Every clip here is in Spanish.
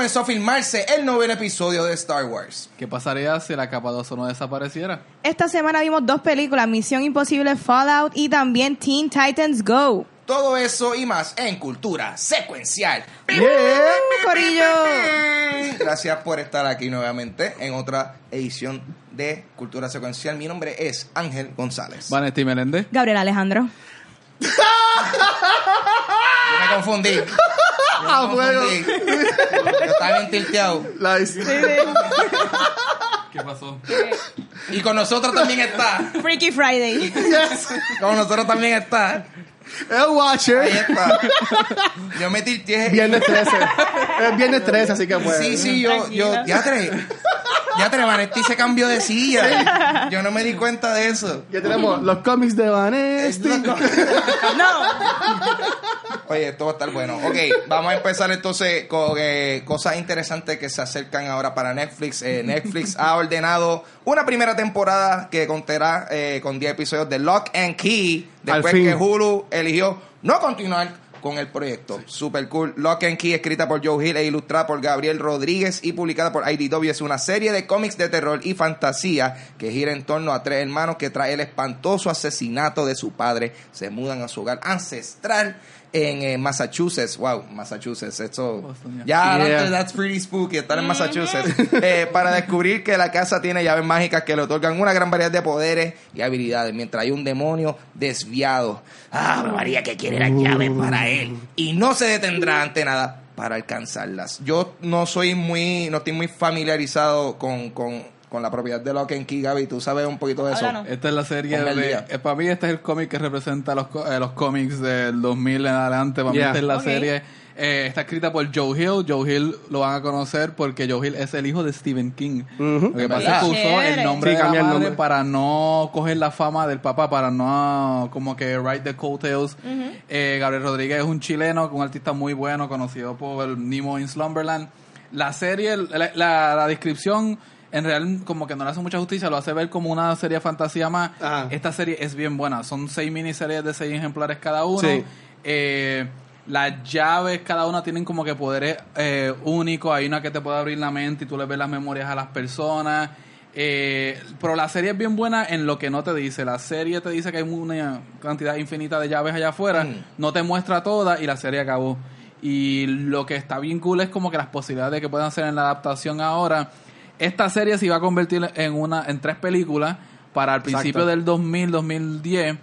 comenzó a filmarse el noveno episodio de Star Wars. ¿Qué pasaría si la capa 2 no desapareciera? Esta semana vimos dos películas, Misión Imposible Fallout y también Teen Titans Go. Todo eso y más en Cultura Secuencial. Corillo. Gracias por estar aquí nuevamente en otra edición de Cultura Secuencial. Mi nombre es Ángel González. Vanetti Meléndez. Gabriel Alejandro. Yo me confundí. Yo Ah, me confundí. Yo estaba bien tilteado. La- ¿Qué pasó? Y con nosotros también está. Freaky Friday. Con nosotros también está. El Ahí Watcher. está. Yo me. Viernes 13. Es viernes 13, así que pues. Sí, sí, yo, yo, ya tres. Ya tres, Vanetti se cambió de silla. Yo no me di cuenta de eso. Ya tenemos los cómics de Vanesti. No. Oye, esto va a estar bueno. Ok, vamos a empezar entonces con eh, cosas interesantes que se acercan ahora para Netflix. Eh, Netflix ha ordenado una primera temporada que contará eh, con 10 episodios de Lock and Key. Después que Hulu eligió no continuar con el proyecto. Super cool. Lock and Key, escrita por Joe Hill e ilustrada por Gabriel Rodríguez y publicada por IDW, es una serie de cómics de terror y fantasía que gira en torno a tres hermanos que trae el espantoso asesinato de su padre. Se mudan a su hogar ancestral en eh, Massachusetts. Wow, Massachusetts. Esto Boston, ya yeah. that's pretty spooky estar en Massachusetts. Eh, para descubrir que la casa tiene llaves mágicas que le otorgan una gran variedad de poderes y habilidades, mientras hay un demonio desviado. Ah, María que quiere las llaves para él y no se detendrá ante nada para alcanzarlas. Yo no soy muy, no estoy muy familiarizado con, con, con la propiedad de Lock and Key, Gaby. ¿Tú sabes un poquito de eso? Háblanos. Esta es la serie Ponme de... eh, para mí este es el cómic que representa los, co- eh, los cómics del 2000 en adelante. Para mí Yeah. esta es la serie... eh, está escrita por Joe Hill. Joe Hill lo van a conocer porque Joe Hill es el hijo de Stephen King. Lo que pasa es que usó el nombre Sí, de la el madre nombre. para no coger la fama del papá, para no como que write the coattails. Eh, Gabriel Rodríguez es un chileno, un artista muy bueno, conocido por Nemo in Slumberland. La serie, la, la- la descripción en real como que no le hace mucha justicia, lo hace ver como una serie de fantasía más. Ajá. Esta serie es bien buena, son seis miniseries de seis ejemplares cada uno. Sí. Eh, las llaves, cada una tienen como que poderes eh, únicos. Hay una que te puede abrir la mente y tú le ves las memorias a las personas. Eh, pero la serie es bien buena en lo que no te dice. La serie te dice que hay una cantidad infinita de llaves allá afuera. Mm. No te muestra todas y la serie acabó. Y lo que está bien cool es como que las posibilidades de que puedan hacer en la adaptación ahora. Esta serie se iba a convertir en una en tres películas para el principio Exacto. del 2000, 2010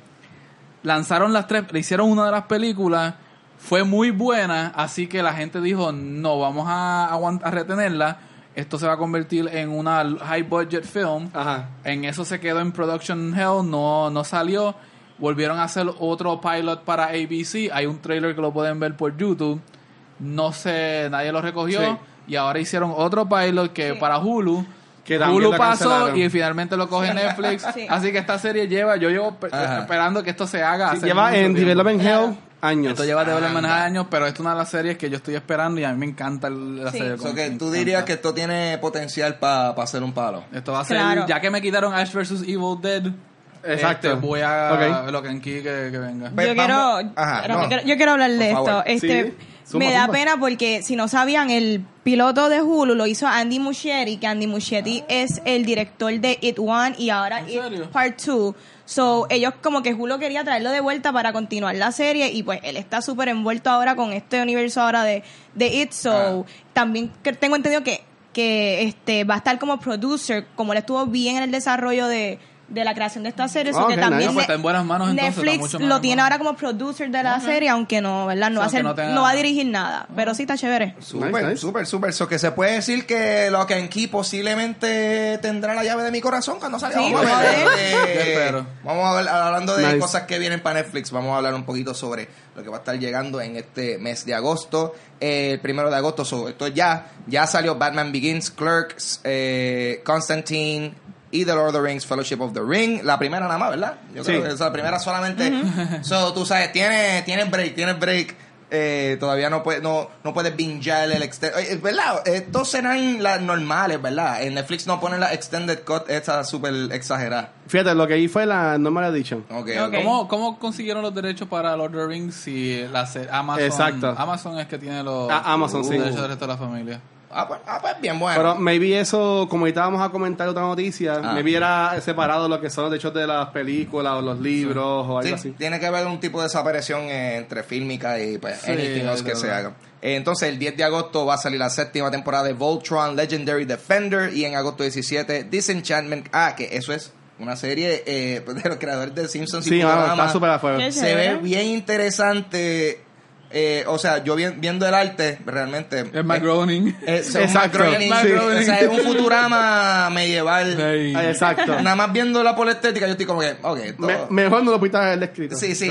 lanzaron las tres, le hicieron una de las películas, fue muy buena, así que la gente dijo, no, vamos a, retenerla, esto se va a convertir en una high budget film, Ajá. en eso se quedó en production hell, no, no salió, volvieron a hacer otro pilot para ABC, hay un trailer que lo pueden ver por YouTube, no sé, nadie lo recogió, Sí. Y ahora hicieron otro pilot que Sí. para Hulu, Que Hulu pasó y finalmente lo coge Netflix. Sí. Así que esta serie lleva, yo llevo pe- Ajá. esperando que esto se haga. Lleva en tiempo. Development Hell años. Esto lleva Development Anda. años, pero esto es una de las series que yo estoy esperando y a mí me encanta la Sí. serie. O como que tú encanta. dirías que esto tiene potencial para hacer un palo. Esto va a ser, Claro. ya que me quitaron Ash vs. Evil Dead, Exacto. este, voy a Ok. lo que en que, que venga. Yo, quiero, Ajá, no. yo quiero, hablar de esto. Este, Sí. Zumba, me da zumba. pena porque si no sabían, el piloto de Hulu lo hizo Andy Muschietti, que Andy Muschietti es el director de It One y ahora ¿En It serio? Part 2. So, ellos como que Hulu quería traerlo de vuelta para continuar la serie y pues él está súper envuelto ahora con este universo ahora de, de It. So, también que tengo entendido que, que este va a estar como producer, como él estuvo bien en el desarrollo de, de la creación de esta serie. Ah, que ok, también nice. Ah, pues está en buenas manos, entonces, está Netflix mucho más lo en tiene ahora como producer de la serie, aunque no, ¿verdad? No, O va, a sea, ser- que no tenga- no va a dirigir nada, pero sí está chévere. Súper, Nice, nice. súper, súper. So que se puede decir que Lock and Key posiblemente tendrá la llave de mi corazón cuando salga. Sí, vamos a vamos ver. a ver. eh, vamos a ver, hablando de Nice. cosas que vienen para Netflix, vamos a hablar un poquito sobre lo que va a estar llegando en este mes de agosto. Eh, el primero de agosto, so, esto ya, ya salió Batman Begins, Clerks, eh, Constantine y The Lord of the Rings, Fellowship of the Ring. La primera nada más, ¿verdad? Yo Sí. creo que esa, la primera solamente. So, tú sabes, tiene, tiene break, tiene break. Eh, todavía no puedes no, no puedes bingear el extended eh, ¿verdad? estos serán las normales ¿verdad? en Netflix no ponen la extended cut esta súper exagerada Fíjate, lo que ahí fue la normal edition. ok, Ok. ok. ¿Cómo, ¿Cómo consiguieron los derechos para Lord of the Rings si la Amazon, Exacto. Amazon es que tiene los, Ah, Amazon, los sí. derechos del resto de la familia? Ah, pues, ah, pues bien bueno. Pero maybe eso, como ahorita vamos a comentar otra noticia, Ah. maybe era separado lo que son los hechos de las películas o los libros o algo Sí, así. tiene que haber un tipo de desaparición entre fílmica y pues, Sí, anything else que se haga. Entonces, el 10 de agosto va a salir la séptima temporada de Voltron Legendary Defender y en agosto 17 Disenchantment. Ah, que eso es una serie eh, de los creadores de Simpsons y Sí, mano, Futurama. está. Qué Se ve bien interesante. Eh, o sea, yo vi- viendo el arte, realmente. Es Matt Groening. eh, es un Exacto, Matt Groening, sí. o sea, es un Futurama medieval. Ah, Exacto. Nada más por la estética, yo estoy como que, ok, esto- Me- mejor no lo pudiste haber escrito. Sí, sí.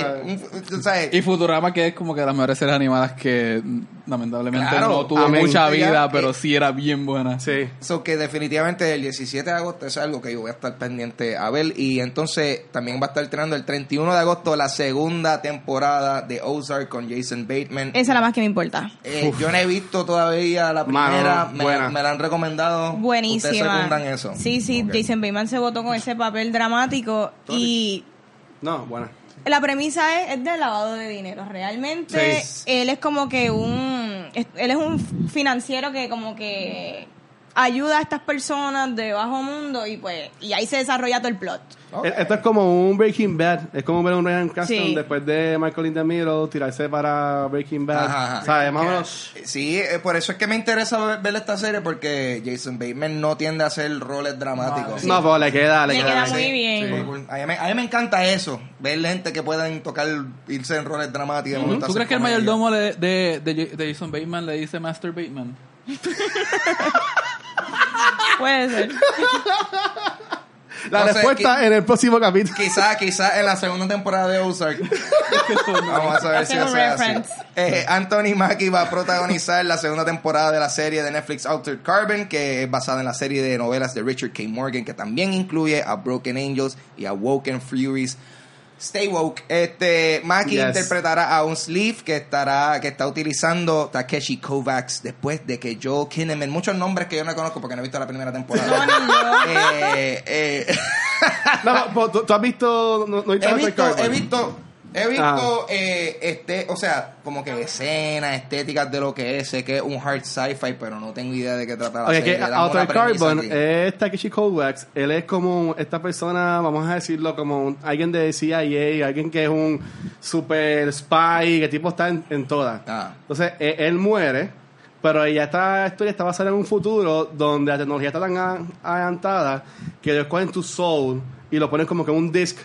¿sabes? un- Y Futurama, que es como que las mejores series animadas que lamentablemente Claro. no tuvo Amén. mucha vida, pero sí era bien buena. Sí. So que definitivamente el 17 de agosto es algo que yo voy a estar pendiente a ver. Y entonces también va a estar estrenando el 31 de agosto la segunda temporada de Ozark con Jason Bateman. Esa es la más que me importa. Eh, yo no he visto todavía la Mano, primera, me, buena. me la han recomendado. ¿Ustedes Buenísima. secundan eso? Sí, sí. Jason Bateman se votó con ese papel dramático y No, bueno. la premisa es, es de lavado de dinero. Realmente Sí. él es como que un él es un financiero que como que ayuda a estas personas de bajo mundo y pues y ahí se desarrolla todo el plot. E- Esto es como un Breaking Bad. Es como ver un Ryan Cranston Sí. después de Michael in the Middle tirarse para Breaking Bad. Ajá, ajá. ¿Sabes? Más o menos. Sí, eh, por eso es que me interesa ver, ver esta serie porque Jason Bateman no tiende a hacer roles dramáticos. No, pero le queda, le, Le queda. muy bien. A, mí, me- a mí me encanta eso, ver gente que puedan tocar, irse en roles dramáticos. ¿Tú crees que el mayordomo de, de, de Jason Bateman le dice Master Bateman? Puede ser. La No sé, respuesta en el próximo capítulo. Quizá, quizá en la segunda temporada de Ozark. Vamos a saber si eso es así. reference. Eh, Anthony Mackie va a protagonizar la segunda temporada de la serie de Netflix Altered Carbon, que es basada en la serie de novelas de Richard K. Morgan, que también incluye a Broken Angels y a Woken Furies. Stay woke. Este Mackie Yes. interpretará a un sleeve que estará que está utilizando Takeshi Kovacs después de que Joe Kinnaman, muchos nombres que yo no conozco porque no he visto la primera temporada. No, ni yo. Eh, eh, No, no, tú, tú has visto. No, no he visto, he visto, he visto, Ah. eh, este, o sea, como que escenas estéticas de lo que es, sé que es un hard sci-fi, pero no tengo idea de qué trata la Oye, serie. que Outer Carbon es Takeshi Kovacs. Él es como esta persona, vamos a decirlo, como un- alguien de CIA, alguien que es un super spy, que tipo está en, en todas. Ah. Entonces, e- él, muere, pero ella esta historia está basada en un futuro donde la tecnología está tan adelantada que ellos cogen tu soul y lo ponen como que en un disc,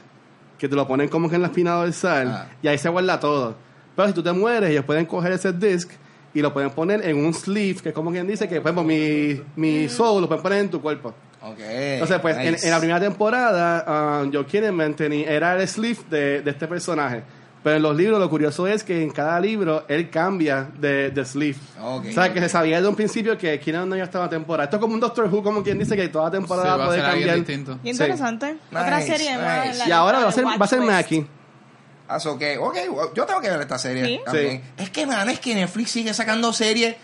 que te lo ponen como que en la espina dorsal, Ah. y ahí se guarda todo. Pero si tú te mueres, ellos pueden coger ese disc y lo pueden poner en un sleeve, que es como quien dice que, por ejemplo, mi, mi soul lo pueden poner en tu cuerpo. Ok. Entonces, pues, en, nice. en la primera temporada, um, Joe Kinnaman era el sleeve de, de este personaje. Pero en los libros, lo curioso es que en cada libro él cambia de, de sleeve. Ok. O sea, que se sabía desde un principio que Kinnaman no ya estaba temporada. Esto es como un Doctor Who, como quien dice que toda Sí, temporada va a puede cambiar. distinto. Qué Sí. interesante. Otra Nice, serie más. nice. la Y ahora va a ser, va a ser. Mackie. Ah, so que, ok, yo tengo que ver esta serie Sí. también. Es que, man, es que Netflix sigue sacando series.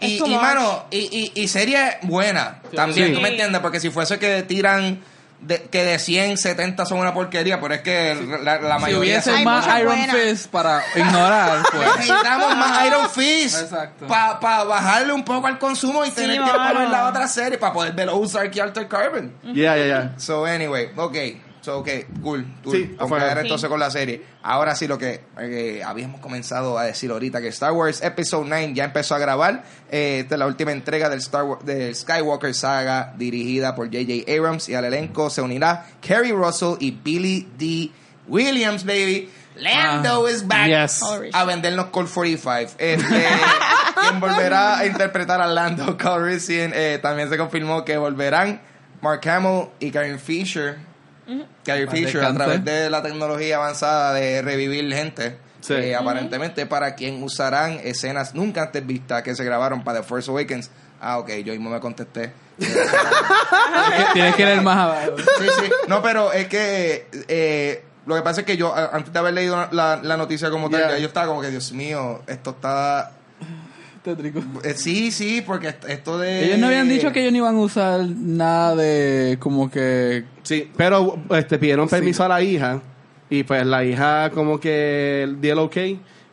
Y, y, mano, y, y, y series buenas también, Sí. ¿tú me entiendes? Porque si fuese que tiran de, que de 100, 70 son una porquería, pero es que la, la Si mayoría hubiese son... Hay más Iron buenas. Fist para ignorar, pues. Necesitamos más Iron Fist Exacto. para bajarle un poco al consumo y Sí, tener tiempo para ver la otra serie para poder ver Ozark y Alter Carbon. Ya, ya, ya. So, anyway, ok. So, ok, cool. cool. Sí, Vamos afuera. a ver Sí. entonces con la serie. Ahora sí, lo que eh, habíamos comenzado a decir ahorita, que Star Wars Episode 9 ya empezó a grabar. Eh, esta es la última entrega del, Star Wars, del Skywalker Saga, dirigida por J.J. Abrams. Y al elenco se unirá Kerry Russell y Billy D. Williams, baby. Lando is back Yes. a vendernos Call 45. Este, quien volverá a interpretar a Lando Calrissian. Eh, también se confirmó que volverán Mark Hamill y Karen Fisher. Carrie Fisher a través de la tecnología avanzada de revivir gente. Sí. eh, aparentemente para quien usarán escenas nunca antes vistas que se grabaron para The Force Awakens. Ah, ok, yo mismo me contesté. Tienes que leer más abajo. Sí, sí. No, pero es que eh, lo que pasa es que yo, antes de haber leído la, la noticia como tal, Yeah. yo estaba como que, Dios mío, esto está... Tétrico. eh, sí, sí, porque est- esto de... Ellos no habían dicho que ellos no iban a usar nada de como que Sí, pero este, pidieron permiso a la hija y pues la hija como que dio el ok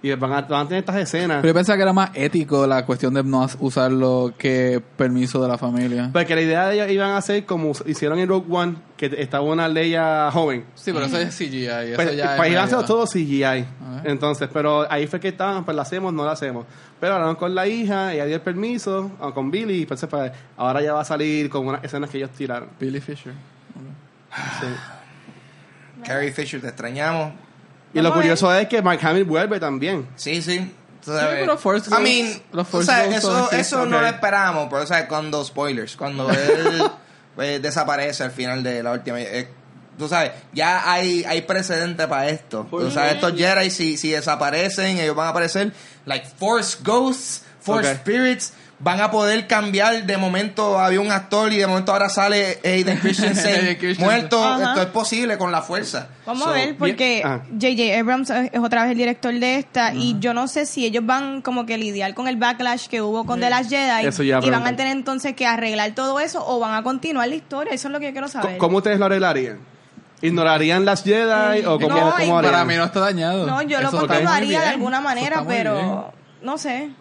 Y van a, van a tener estas escenas. Pero yo pensaba que era más ético la cuestión de no usarlo que permiso de la familia. Porque la idea de ellos iban a hacer como hicieron en Rogue One, que estaba una Leia joven. Sí, pero eso es CGI. Eso Pues, ya pues es iban a hacer todo CGI. ver. Entonces, pero ahí fue que estaban, pues la hacemos, no la hacemos. Pero hablaron con la hija, ella dio el permiso, o con Billy, y pues, ahora ya va a salir con unas escenas que ellos tiraron. Billy Fisher. Sí. Carrie Fisher, te extrañamos. Y lo curioso es que Mark Hamill vuelve también. Sí, sí. Sabes. pero Force I mean, los o Force sea, Ghosts eso, sí, eso no ok. lo esperábamos, pero o sea, cuando spoilers, cuando él pues, desaparece al final de la última, eh, tú sabes, ya hay hay precedente para esto. Tú sabes, estos Jedi si si desaparecen, ellos van a aparecer like Force Ghosts, Force Ok. Spirits. Van a poder cambiar. De momento había un actor y de momento ahora sale Aiden Christensen muerto. Ajá. Esto es posible con la fuerza. Vamos So, a ver, porque ah. J.J. Abrams es otra vez el director de esta y yo no sé si ellos van como que lidiar con el backlash que hubo con The Last Jedi Eso ya y van a tener entonces que arreglar todo eso o van a continuar la historia. Eso es lo que yo quiero saber. ¿Cómo ustedes lo arreglarían? ¿Ignorarían las Jedi o cómo, No, cómo y- harían? Para mí no está dañado. No, yo lo continuaría de alguna manera, bien. pero no sé.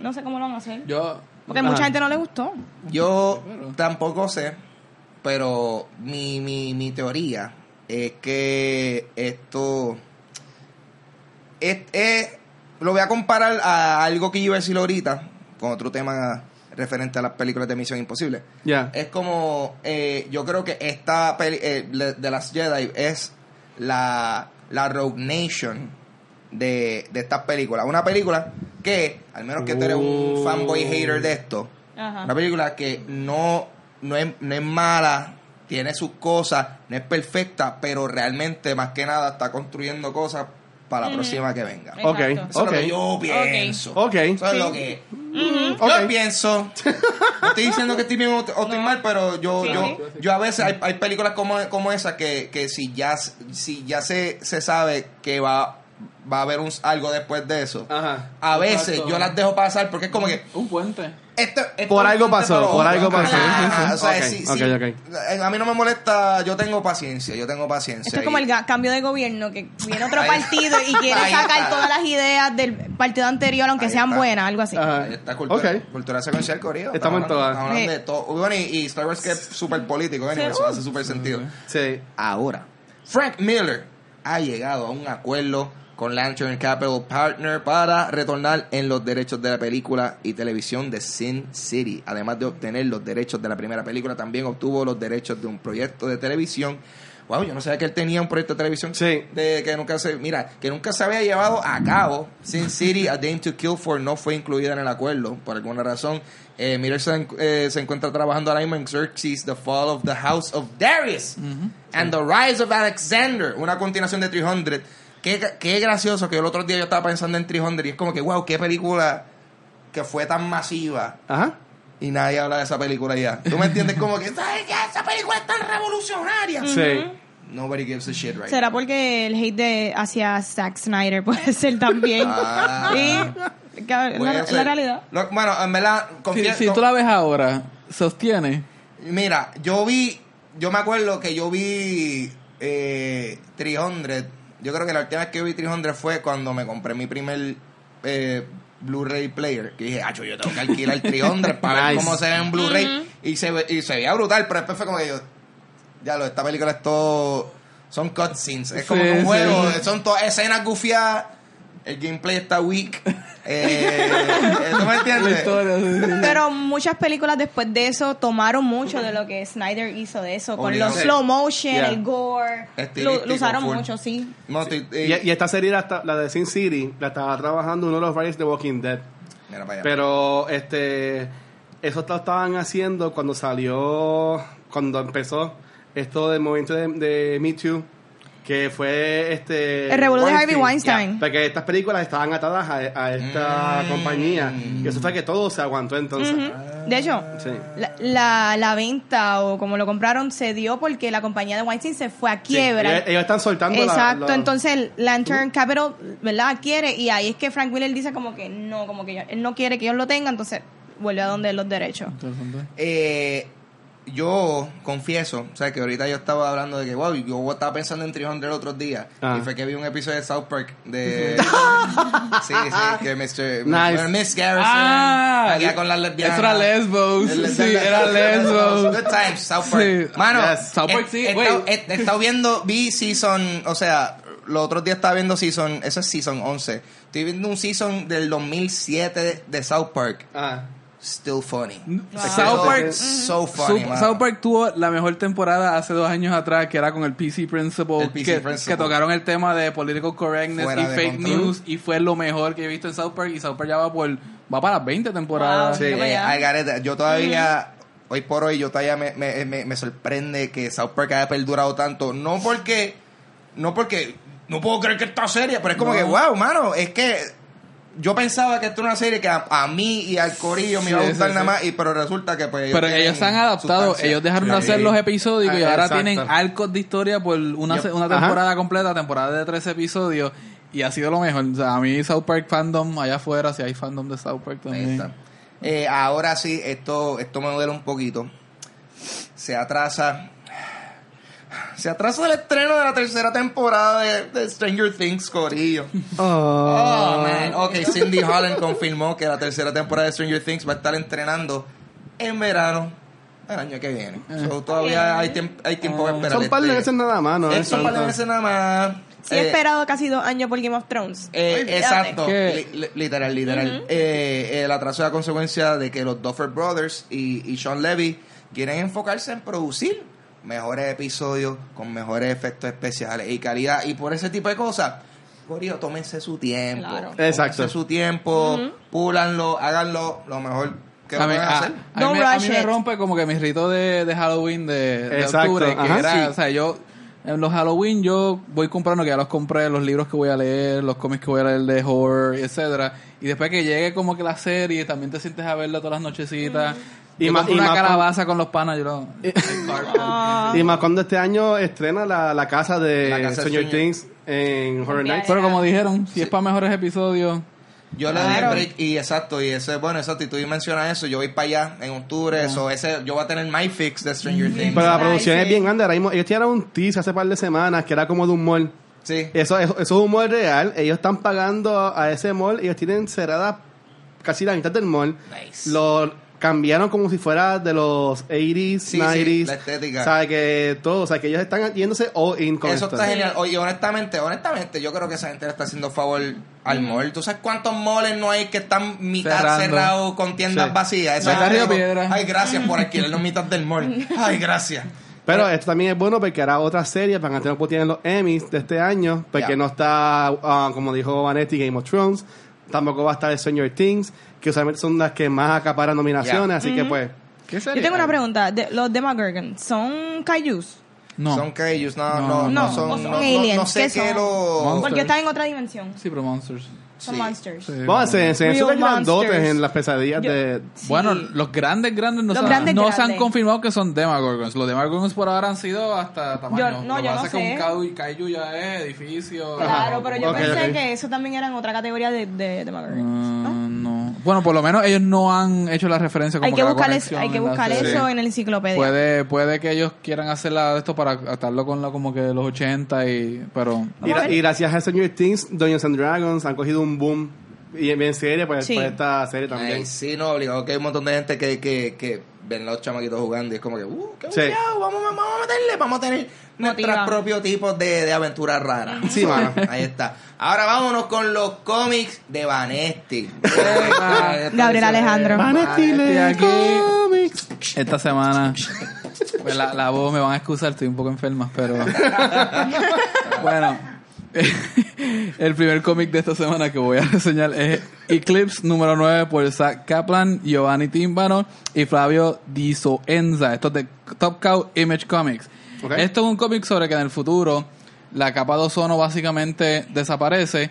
No sé cómo lo van a hacer. Yo... Porque Ajá. mucha gente no le gustó. Yo tampoco sé, pero mi, mi, mi teoría es que esto es, es- lo voy a comparar a algo que yo iba a decir ahorita, con otro tema referente a las películas de Misión Imposible. Ya. Es como, eh, yo creo que esta peli eh, de las Jedi es la, la Rogue Nation de, de estas películas. Una película que, al menos que tú eres un Oh. fanboy hater de esto, Ajá. una película que no, no, es, no es mala, tiene sus cosas, no es perfecta, pero realmente más que nada está construyendo cosas para la próxima que venga. Exacto. Ok. Eso es lo que yo pienso. Ok. Eso es Sí. lo que yo pienso. No estoy diciendo que estoy bien o, o estoy No. mal, pero yo, Sí, yo, yo a veces hay, hay películas como, como esa que, que si ya, si ya se, se sabe que va, va a haber un, algo después de eso, Ajá. a veces Exacto. yo las dejo pasar porque es como que Un puente. esto, esto Por algo pasó, por otro. algo pasó. Ah, o sea, Ok, sí, ok, sí. ok. Eh, A mí no me molesta, yo tengo paciencia, yo tengo paciencia. Esto es como el cambio de gobierno, que viene otro Ahí- partido y quiere Ahí sacar está. todas las ideas del partido anterior, aunque Ahí sean está. buenas, algo así. Ajá. Ahí está cultura, cultura secuencial coreano. Estamos en todas. Estamos hablando Sí. de todo. Bueno, y, y Star Wars que es súper político, Sí. eso hace súper sentido. Sí. Ahora, Frank Miller ha llegado a un acuerdo con Lantern Capital Partner para retornar en los derechos de la película y televisión de Sin City. Además de obtener los derechos de la primera película, también obtuvo los derechos de un proyecto de televisión. Wow, yo no sabía que él tenía un proyecto de televisión Sí. de que nunca se, mira, que nunca se había llevado a cabo. Sin City, A Dame to Kill For no fue incluida en el acuerdo por alguna razón. Eh, Miller se, eh, se encuentra trabajando ahora mismo en Xerxes, The Fall of the House of Darius and The Rise of Alexander, una continuación de 300. Qué, qué gracioso que el otro día yo estaba pensando en 300 y es como que, wow, qué película que fue tan masiva Ajá. y nadie habla de esa película ya. ¿Tú me entiendes? Como que, ¿sabes qué? Esa película es tan revolucionaria. Sí. Nobody gives a shit right Será porque el hate de hacia Zack Snyder puede ser también. Ah. Sí, que- la, realidad. Lo- bueno, en verdad, Si, confía- si tú la ves ahora, sostiene. Mira, yo vi, yo me acuerdo que yo vi eh, 300. Yo creo que la última vez que vi 300 fue cuando me compré mi primer eh, Blu-ray player. Que dije, acho, yo tengo que alquilar 300 para ver cómo se ve en Blu-ray. y, se ve- y se veía brutal, pero después fue como que yo, ya lo, esta película es todo, son cutscenes. Es como que un juego, sí. son todas escenas gufiadas. El gameplay está weak. Eh, ¿Tú me entiendes? historia, sí, sí. Pero muchas películas después de eso tomaron mucho de lo que Snyder hizo de eso, con los slow motion, Yeah. el gore. Lo, Estilístico, lo usaron full. mucho, sí. No, eh, Y, y esta serie, la, de Sin City, la estaba trabajando uno de los writers de Walking Dead. mira para allá. Pero este eso lo estaban haciendo cuando salió, cuando empezó esto del movimiento de, de Me Too, que fue este... El revolú de Harvey Weinstein. Ya, porque estas películas estaban atadas a, a esta Mm. compañía. Y eso fue que todo se aguantó entonces. De hecho, Sí. la, la, la venta o como lo compraron se dio porque la compañía de Weinstein se fue a Sí, quiebra. ellos, ellos están soltando la- Exacto, la- entonces el Lantern Capital, ¿verdad? Quiere y ahí es que Frank Miller dice como que no, como que yo- él no quiere que ellos lo tengan, entonces vuelve a donde los derechos. Interesante. Eh, yo confieso, o sea, que ahorita yo estaba hablando de que, wow, yo estaba pensando en 300 el otro día. Ah. Y fue que vi un episodio de South Park de. sí, sí, que Mr. Nice. Miss Garrison. Ah, allá con las lesbianas. Eso era Lesbos. El- Sí, era Lesbos. Good times, South Park. Sí. Mano, Yes. South Park, he- sí, he, güey. estado- he- he estado viendo, vi season, o sea, los otros días estaba viendo season, eso es season 11. Estoy viendo un season del 2007 de, de South Park. Ah. Still funny. South Park- So funny. South Park tuvo la mejor temporada hace dos años atrás, que era con el PC Principle, El PC que, Principle. que tocaron el tema de political correctness Fuera y fake control. news, y fue lo mejor que he visto en South Park, y South Park ya va por va para las 20 temporadas. Wow. Sí, eh, yo todavía, hoy por hoy, yo todavía me, me, me, me sorprende que South Park haya perdurado tanto. No porque, no porque, no puedo creer que está seria, pero es como No. que, wow, mano, es que yo pensaba que esto era una serie que a, a mí y al corillo me iba a gustar sí, nada sí. más, y, pero resulta que pues Pero tienen ellos se han adaptado, sustancia. ellos dejaron de hacer los episodios y Ah, ahora exacto. tienen arcos de historia por una, una Ajá. temporada completa, temporada de 13 episodios, y ha sido lo mejor. O sea, a mí South Park fandom allá afuera, si hay fandom de South Park Ahí también. está. Eh, ahora sí, esto, esto me duele un poquito. Se atrasa. Se atrasa el estreno de la tercera temporada de, de Stranger Things, Corillo. Oh, man. Ok, Cindy Holland confirmó que la tercera temporada de Stranger Things va a estar entrenando en verano el año que viene. So, todavía hay, tiemp- hay tiempo para esperar. Son un par de este- veces nada más, ¿no? Eh, Es Son un par de veces nada más. Sí, he Eh, esperado casi dos años por Game of Thrones. eh, exacto, ¿Qué? Li- li- literal, literal. Eh, el atraso es la consecuencia de que los Duffer Brothers y, y Sean Levy quieren enfocarse en producir mejores episodios con mejores efectos especiales y calidad. Y por ese tipo de cosas, Corillo, tómense su tiempo. Claro. Exacto. Tómense su tiempo, púlanlo, háganlo lo mejor que A mí, puedan a- hacer. a mí me, a mí rush me it. rompe como que mi rito de, de Halloween de, de octubre, que ajá, era, sí. o sea, yo en los Halloween yo voy comprando que ya los compré, los libros que voy a leer, los cómics que voy a leer de horror, etcétera, y después que llegue como que la serie, también te sientes a verla todas las nochecitas. Y más- más, y una más calabaza con los panas, yo lo... Ah. Y más cuando este año estrena la, la casa de La casa Things en Horror. Nights. Pero como dijeron, si es para mejores episodios, Yo le Claro. el break y exacto, y ese, bueno, exacto, y tú mencionas eso, yo voy para allá en octubre, eso, ese, yo voy a tener my fix de Stranger Things. Pero la producción sí. es bien grande. Ahora mismo, ellos tiraron un teaser hace par de semanas que era como de un mall. Sí. Eso, eso, eso es un mall real. Ellos están pagando a ese mall. Ellos tienen cerrada casi la mitad del mall. Nice. Lo cambiaron como si fuera de los 80s, Sí, sí, 90s. la estética. O sea, que todo. O sea, que ellos están yéndose all in con Eso esto. está genial. Oye, honestamente, honestamente, yo creo que esa gente le está haciendo favor al mall. ¿Tú sabes cuántos malls no hay que están mitad Cerrando. cerrados con tiendas Sí. vacías? Eso es Río algo- Piedra. Ay, gracias por alquilarnos mitad del mall. Ay, gracias. Pero esto también es bueno porque hará otra serie van a tener oportunidad en los Emmys de este año, porque no está, ah, como dijo Vanetti, Game of Thrones, tampoco va a estar Stranger Things, que usualmente son las que más acaparan nominaciones, así que pues... ¿qué Yo tengo una pregunta. De- ¿Los Demogorgon son kaijus? No, Son Kaijus, no, No, no, no, no, son, son aliens, no sé ¿qué lo... Porque están en otra dimensión. sí, pero Monsters. Son Sí. monsters. Sí, Vamos, se, se ven grandotes en las pesadillas Yo- de... Sí. Bueno, los grandes, grandes no, Los se, han- grandes, no se han grandes. confirmado que son Demagorgons. Los Demagorgons por ahora han sido hasta tamaño. Yo- no, Lo que yo pasa no es que un sé. kaiju, ya es edificio. Claro, pero yo Ok, pensé ok. que eso también era en otra categoría de, de Demogorgons. Mm, ¿no? no. Bueno, por lo menos ellos no han hecho la referencia como Hay que la buscar, conexión hay que en buscar eso en la enciclopedia. Puede, puede que ellos quieran hacer la- esto para atarlo con la, como que los 80 y... Pero... Y, a y gracias a Stranger Things, Dungeons and Dragons han cogido un boom y bien serie por, Sí. por esta serie también. Ay, sí, no, obligado que hay un montón de gente que, que, que ven los chamaquitos jugando y es como que, uh, qué Sí. vamos, vamos a meterle, vamos a tener nuestros propios tipos de, de aventuras raras. Sí, mano. Ahí está. Ahora vámonos con los cómics de Vanesti. Gabriel Alejandro. Aquí. cómics. Esta semana, pues la, la voz me van a excusar, estoy un poco enferma, pero bueno, el primer cómic de esta semana que voy a reseñar es Eclipse número 9 por Zach Kaplan, Giovanni Timbano y Flavio Di Soenza. Esto es de Top Cow Image Comics. Esto es un cómic sobre que en el futuro la capa de ozono básicamente desaparece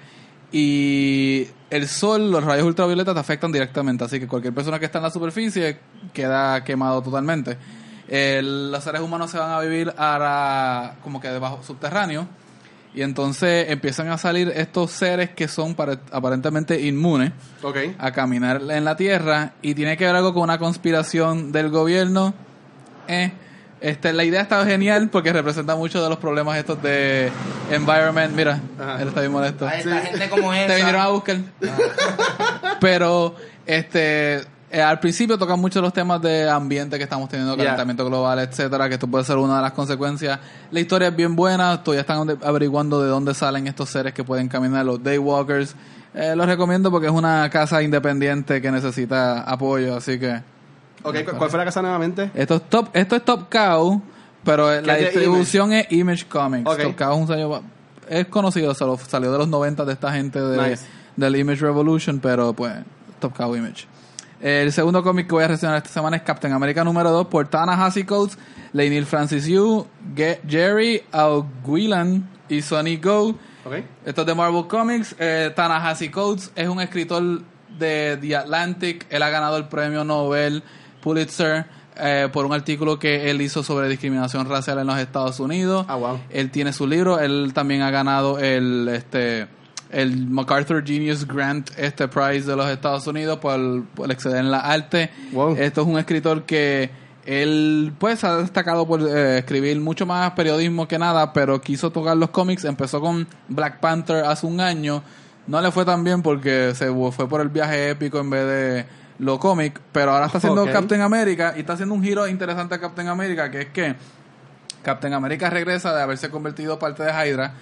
y el sol, los rayos ultravioletas te afectan directamente, así que cualquier persona que está en la superficie queda quemado totalmente. El- los seres humanos se van a vivir ahora como que debajo subterráneo y entonces empiezan a salir estos seres que son pare- aparentemente inmunes a caminar en la Tierra y tiene que ver algo con una conspiración del gobierno eh. Este, la idea está genial porque representa muchos de los problemas estos de environment. Mira, Ajá. él está bien molesto. Ahí está gente como esa. Te vinieron a buscar. Pero, este, eh, al principio tocan mucho los temas de ambiente que estamos teniendo, Yeah. calentamiento global, etcétera, que esto puede ser una de las consecuencias. La historia es bien buena, todavía están averiguando de dónde salen estos seres que pueden caminar, los Daywalkers. Eh, los recomiendo porque es una casa independiente que necesita apoyo, así que Ok, ¿cu- ¿cuál fue la casa nuevamente? esto es Top, esto es Top Cow, pero la es de distribución es Image Comics. Ok. Top Cow es un sello es conocido, solo salió de los 90 de esta gente de, Nice. del Image Revolution, pero pues Top Cow Image. El segundo cómic que voy a reseñar esta semana es Captain America número 2 por Ta-Nehisi Coates, Leinil Francis Yu, Ge- Jerry Aguilan y Sonny Go. Ok. Esto es de Marvel Comics. Eh, Ta-Nehisi Coates es un escritor de The Atlantic. Él ha ganado el premio Nobel Pulitzer eh, por un artículo que él hizo sobre discriminación racial en los Estados Unidos. Ah, wow. Él tiene su libro. Él también ha ganado el este el MacArthur Genius Grant este Prize de los Estados Unidos por, por exceder en la arte. Wow. Esto es un escritor que él pues ha destacado por eh, escribir mucho más periodismo que nada, pero quiso tocar los cómics. Empezó con Black Panther hace un año. No le fue tan bien porque se fue por el viaje épico en vez de lo cómic, pero ahora está haciendo. Captain America y está haciendo un giro interesante a Captain America, que es que Captain America regresa de haberse convertido parte de Hydra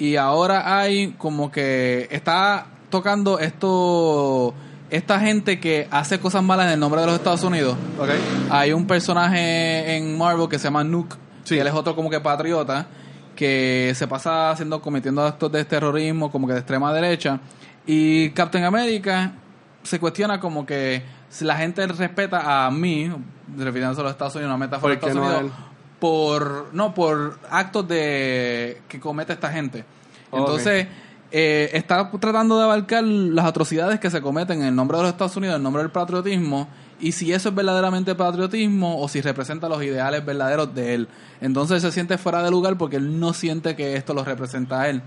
y ahora hay como que está tocando esto esta gente que hace cosas malas en el nombre de los Estados Unidos. Ok. Hay un personaje en Marvel que se llama Nuke, Sí. que él es otro como que patriota, que se pasa haciendo, cometiendo actos de terrorismo como que de extrema derecha. Y Captain America se cuestiona como que si la gente respeta a mí, refiriéndose a los Estados Unidos, una metáfora de ¿Por qué Estados no Unidos? Por, no, por actos de que comete esta gente. Entonces, eh, está tratando de abarcar las atrocidades que se cometen en el nombre de los Estados Unidos, en nombre del patriotismo, y si eso es verdaderamente patriotismo o si representa los ideales verdaderos de él. Entonces se siente fuera de lugar porque él no siente que esto lo representa a él.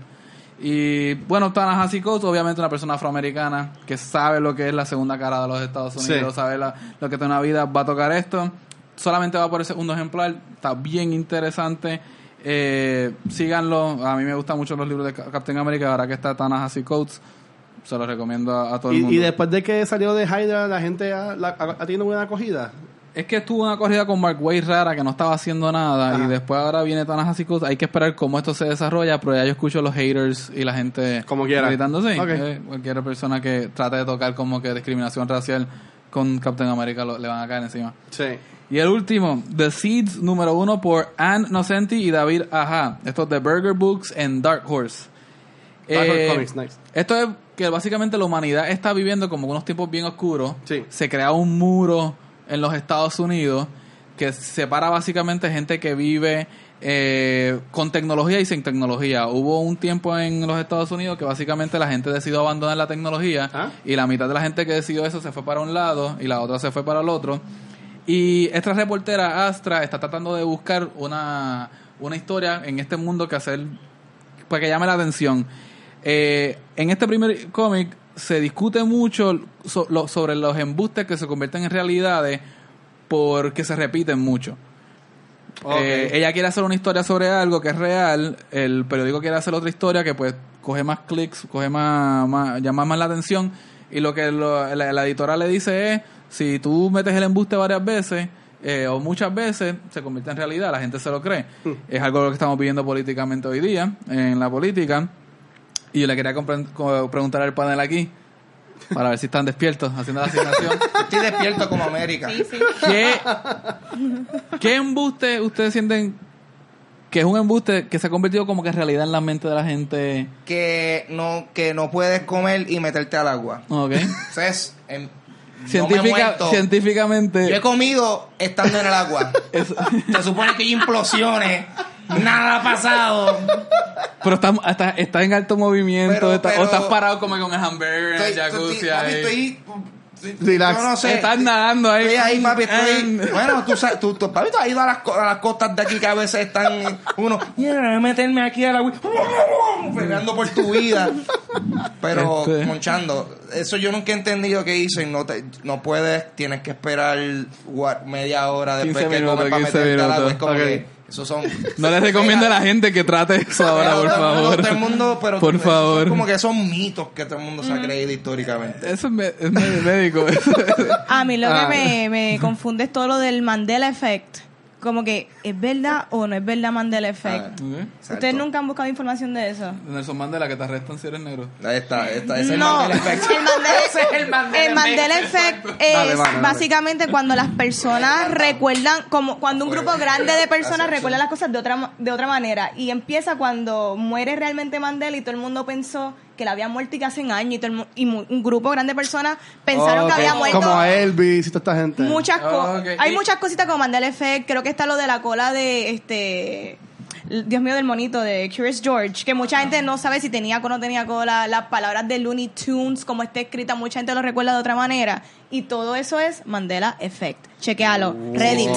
Y bueno, Ta-Nehisi Coates, obviamente una persona afroamericana que sabe lo que es la segunda cara de los Estados Unidos, Sí. sabe la- lo que tiene una vida, va a tocar esto. Solamente va por ese segundo ejemplar, está bien interesante. Eh, síganlo, a mí me gustan mucho los libros de Ca- Captain America, ahora que está Ta-Nehisi Coates, se los recomiendo a, a todo el Y, mundo. y después de que salió de Hydra, la gente ha, la- ha- tenido buena acogida. Es que estuvo una corrida con Mark Wade rara que no estaba haciendo nada Ajá. y después ahora viene Tanahasi Coates. Hay que esperar cómo esto se desarrolla, pero ya yo escucho los haters y la gente Como quiera. gritándose. Eh, cualquier persona que trate de tocar como que discriminación racial con Captain America lo- le van a caer encima. Sí. Y el último, The Seeds número uno por Ann Nocenti y David Aja. Esto es de Burger Books en Dark Horse. Dark Horse Eh, Comics, nice. Esto es que básicamente la humanidad está viviendo como unos tiempos bien oscuros. Sí. Se crea un muro en los Estados Unidos que separa básicamente gente que vive eh, con tecnología y sin tecnología. Hubo un tiempo en los Estados Unidos que básicamente la gente decidió abandonar la tecnología Ah. y la mitad de la gente que decidió eso se fue para un lado y la otra se fue para el otro. Y esta reportera Astra está tratando de buscar una, una historia en este mundo que hacer para que llame la atención. Eh, en este primer cómic se discute mucho so- lo- sobre los embustes que se convierten en realidades porque se repiten mucho. Eh, ella quiere hacer una historia sobre algo que es real, el periódico quiere hacer otra historia que pues coge más clics, coge más, más llama más la atención y lo que lo- la, la editora le dice es, si tú metes el embuste varias veces eh, o muchas veces, se convierte en realidad, la gente se lo cree. Es algo lo que estamos viviendo políticamente hoy día, en la política. Y yo le quería preguntar al panel aquí, para ver si están despiertos haciendo la asignación. Estoy despierto como América. Sí, sí. ¿Qué, ¿Qué embuste ustedes sienten que es un embuste que se ha convertido como que en realidad en la mente de la gente? Que no, que no puedes comer y meterte al agua. Ok. Entonces, em, me he Científica, científicamente. Yo he comido estando en el agua. Se supone que yo implosione. Nada ha pasado. Pero estás, estás, estás en alto movimiento, Pero- estás- pero- o estás parado como con el hamburger en el Estoy, jacuzzi estoy- ahí. estoy- Relax. Yo no sé. Estás nadando ahí. Estoy ahí, papi, estoy. Eh, Bueno, tú, sabes, tú, tú, papi, tú has ido a las, a las costas de aquí que a veces están uno, mira, meterme aquí a la pegando por tu vida. Pero, Este. Monchando, eso yo nunca he entendido qué hizo y no te, no puedes, tienes que esperar what, media hora después 15 que comes minutos, para 15 meterte. Es como Ok. que, esos son. No les recomiendo a la gente que trate eso ahora, por favor. todo el mundo, pero por favor. como que son mitos que todo el mundo se ha creído históricamente. Eso es, me- es medio médico. A mí lo Ah. que me, me confunde es todo lo del Mandela Effect. Como que, ¿es verdad o no es verdad Mandela Effect? Ah, ¿Ustedes nunca han buscado información de eso? Nelson Mandela, que te arrestan si eres negro. Ahí está, esta, ese es el no, Mandela Effect. el Mandela, Ese es el Mandela el Mandela Effect. Es Dale, vale, dale. básicamente cuando las personas recuerdan, como cuando un grupo grande de personas recuerda las cosas de otra, de otra manera. Y empieza cuando muere realmente Mandela y todo el mundo pensó que la había muerto y que hace años y, todo el y mu- un grupo grande de personas pensaron que había muerto. Como a Elvis y toda esta gente. Muchas cosas. Hay Y- muchas cositas como Mandela Effect. Creo que está lo de la cola de este. Dios mío del monito de Curious George, que mucha gente no sabe si tenía o no tenía cola, las palabras de Looney Tunes, como está escrita, mucha gente lo recuerda de otra manera. Y todo eso es Mandela Effect. Chequealo, Reddit.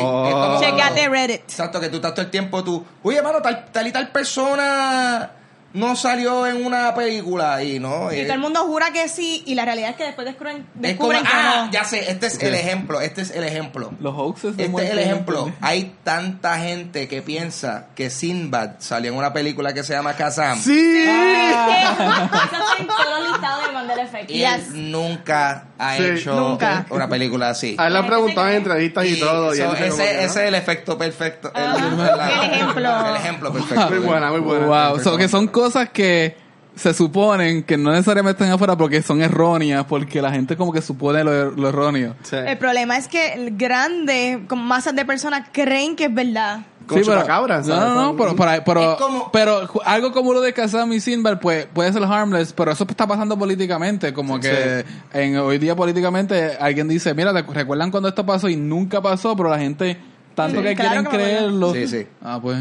Chequeate Reddit. Exacto, que tú estás todo el tiempo tú, oye, hermano, tal, tal y tal persona no salió en una película y no. Y eh, todo el mundo jura que sí, y la realidad es que después descubren, es como, descubren que ah, no. ya sé, este es el ejemplo, este es el ejemplo. Los hoaxes de Este es el ejemplo. gente. Hay tanta gente que piensa que Sinbad salió en una película que se llama Kazam. Sí. Eso está en todos los listados de Mandela Effect. Y Yes. nunca ha Sí. hecho Nunca. una película así. A él le han preguntado en entrevistas y, Y todo. y so, ese, como que no. ese es el efecto perfecto. El, la- El ejemplo. El ejemplo perfecto. Muy buena, muy buena. Wow, so que son cosas que se suponen que no necesariamente están afuera porque son erróneas, porque la gente como que supone lo, lo erróneo. Sí. El problema es que el grande, con masas de personas, creen que es verdad. Como pero, chupacabras, no, ¿sabes? no, no, pero, pero, pero, Es como- pero algo como lo de Kazam y Sinbad pues, puede ser harmless, pero eso está pasando políticamente, como que en hoy día políticamente alguien dice, mira, ¿te recuerdan cuando esto pasó y nunca pasó? Pero la gente tanto Sí, que claro quieren que creerlo. Sí, sí. Ah, pues.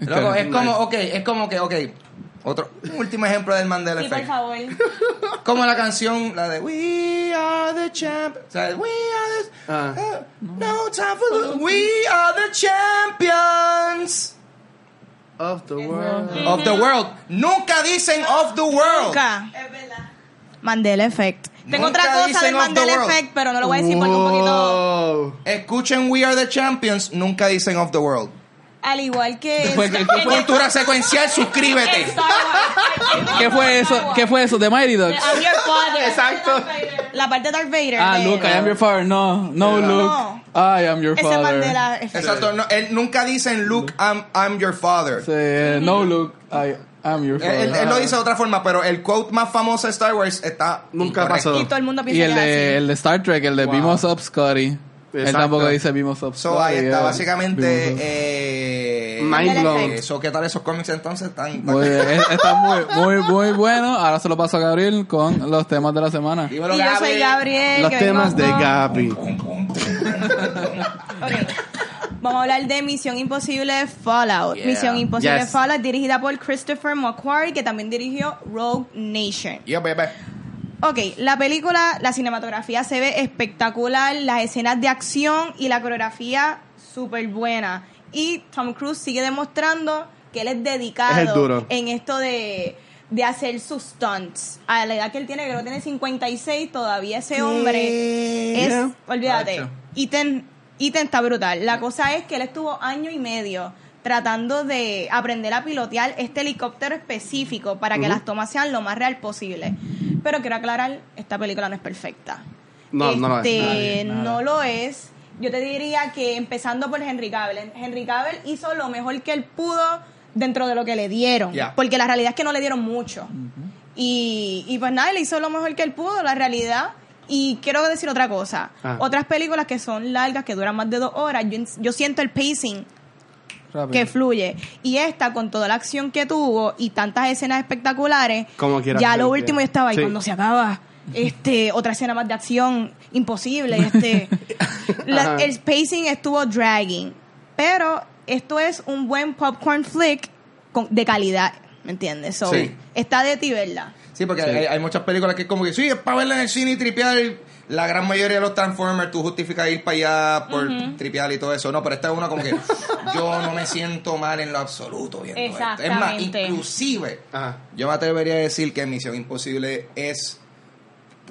Loco, es como, ok, es como que, ok. Otro, un último ejemplo del Mandela Sí, por Effect. favor. Como la canción, la de We are the champions. O sea, We are the. Ah. uh, no time for the. We are the champions Of the world. of the world. Nunca dicen of the world. Nunca. Es verdad. Mandela Effect. Tengo Nunca otra cosa del Mandela. Effect, pero no lo voy a decir porque un poquito. Escuchen We are the champions. Nunca dicen of the world. Al igual que. fue? ¿Qué- qué fue? Cultura secuencial, suscríbete. Star Wars. ¿Qué fue eso? ¿Qué fue eso? ¿De Mighty Ducks? I'm your father. Exacto. La parte de Darth Vader. Ah, de- Luke, I am your father. No, no, No. Luke. I am your Ese father. Mandela Effect. Exacto. no, él nunca dicen Luke, I'm, I'm your father. Sí, eh, no, Luke, I am your Él, father. él- él lo dice de otra forma, pero el quote más famoso de Star Wars está Nunca pasó. Y todo el mundo Y piensa el que es de, así. el de Star Trek, el de Wow. Beam Us Up, Scotty. Él Exacto. tampoco dice Beam Up, So, ahí está, eh, básicamente. Eh, Mind blown. eh, so, ¿Qué tal esos cómics entonces? Están, Muy bien, eh, está muy, muy, muy bueno. Ahora se lo paso a Gabriel con los temas de la semana. Dímelo, Y yo soy Gabriel. Los que temas de. Ok. Vamos a hablar de Misión Imposible Fallout. Yeah. Misión Imposible Yes. Fallout, dirigida por Christopher McQuarrie, que también dirigió Rogue Nation. Yeah, baby. Ok, la película, la cinematografía se ve espectacular, las escenas de acción y la coreografía súper buena. Y Tom Cruise sigue demostrando que él es Es el dedicado duro. en esto de, de hacer sus stunts. A la edad que él tiene, que no tiene 56, todavía ese hombre es, olvídate. Ethan, Ethan está brutal. La cosa es que él estuvo año y medio tratando de aprender a pilotear este helicóptero específico para que las tomas sean lo más real posible. Pero quiero aclarar, esta película no es perfecta. No, no lo es. Este, Nadie, no lo es. Yo te diría que empezando por Henry Cavill. Henry Cavill hizo lo mejor que él pudo dentro de lo que le dieron. Porque la realidad es que no le dieron mucho. y, y pues nada, él hizo lo mejor que él pudo, la realidad. Y quiero decir otra cosa. Ah. Otras películas que son largas, que duran más de dos horas, yo, yo siento el pacing Rápido. que fluye. Y esta, con toda la acción que tuvo y tantas escenas espectaculares, Como ya lo ya. último yo estaba ahí Sí. cuando se acaba. Este, otra escena más de acción imposible. Este, la- el pacing estuvo dragging. Pero esto es un buen popcorn flick con- de calidad. ¿me entiendes? So, Sí. Está de ti, ¿verdad? Sí, porque Sí. Hay, hay muchas películas que es como que sí, es para verla en el cine y tripear. La gran mayoría de los Transformers, tú justificas ir para allá por tripear y todo eso. No, pero esta es una como que yo no me siento mal en lo absoluto viendo esto. Es más, inclusive, Ajá. yo me atrevería a decir que Misión Imposible es,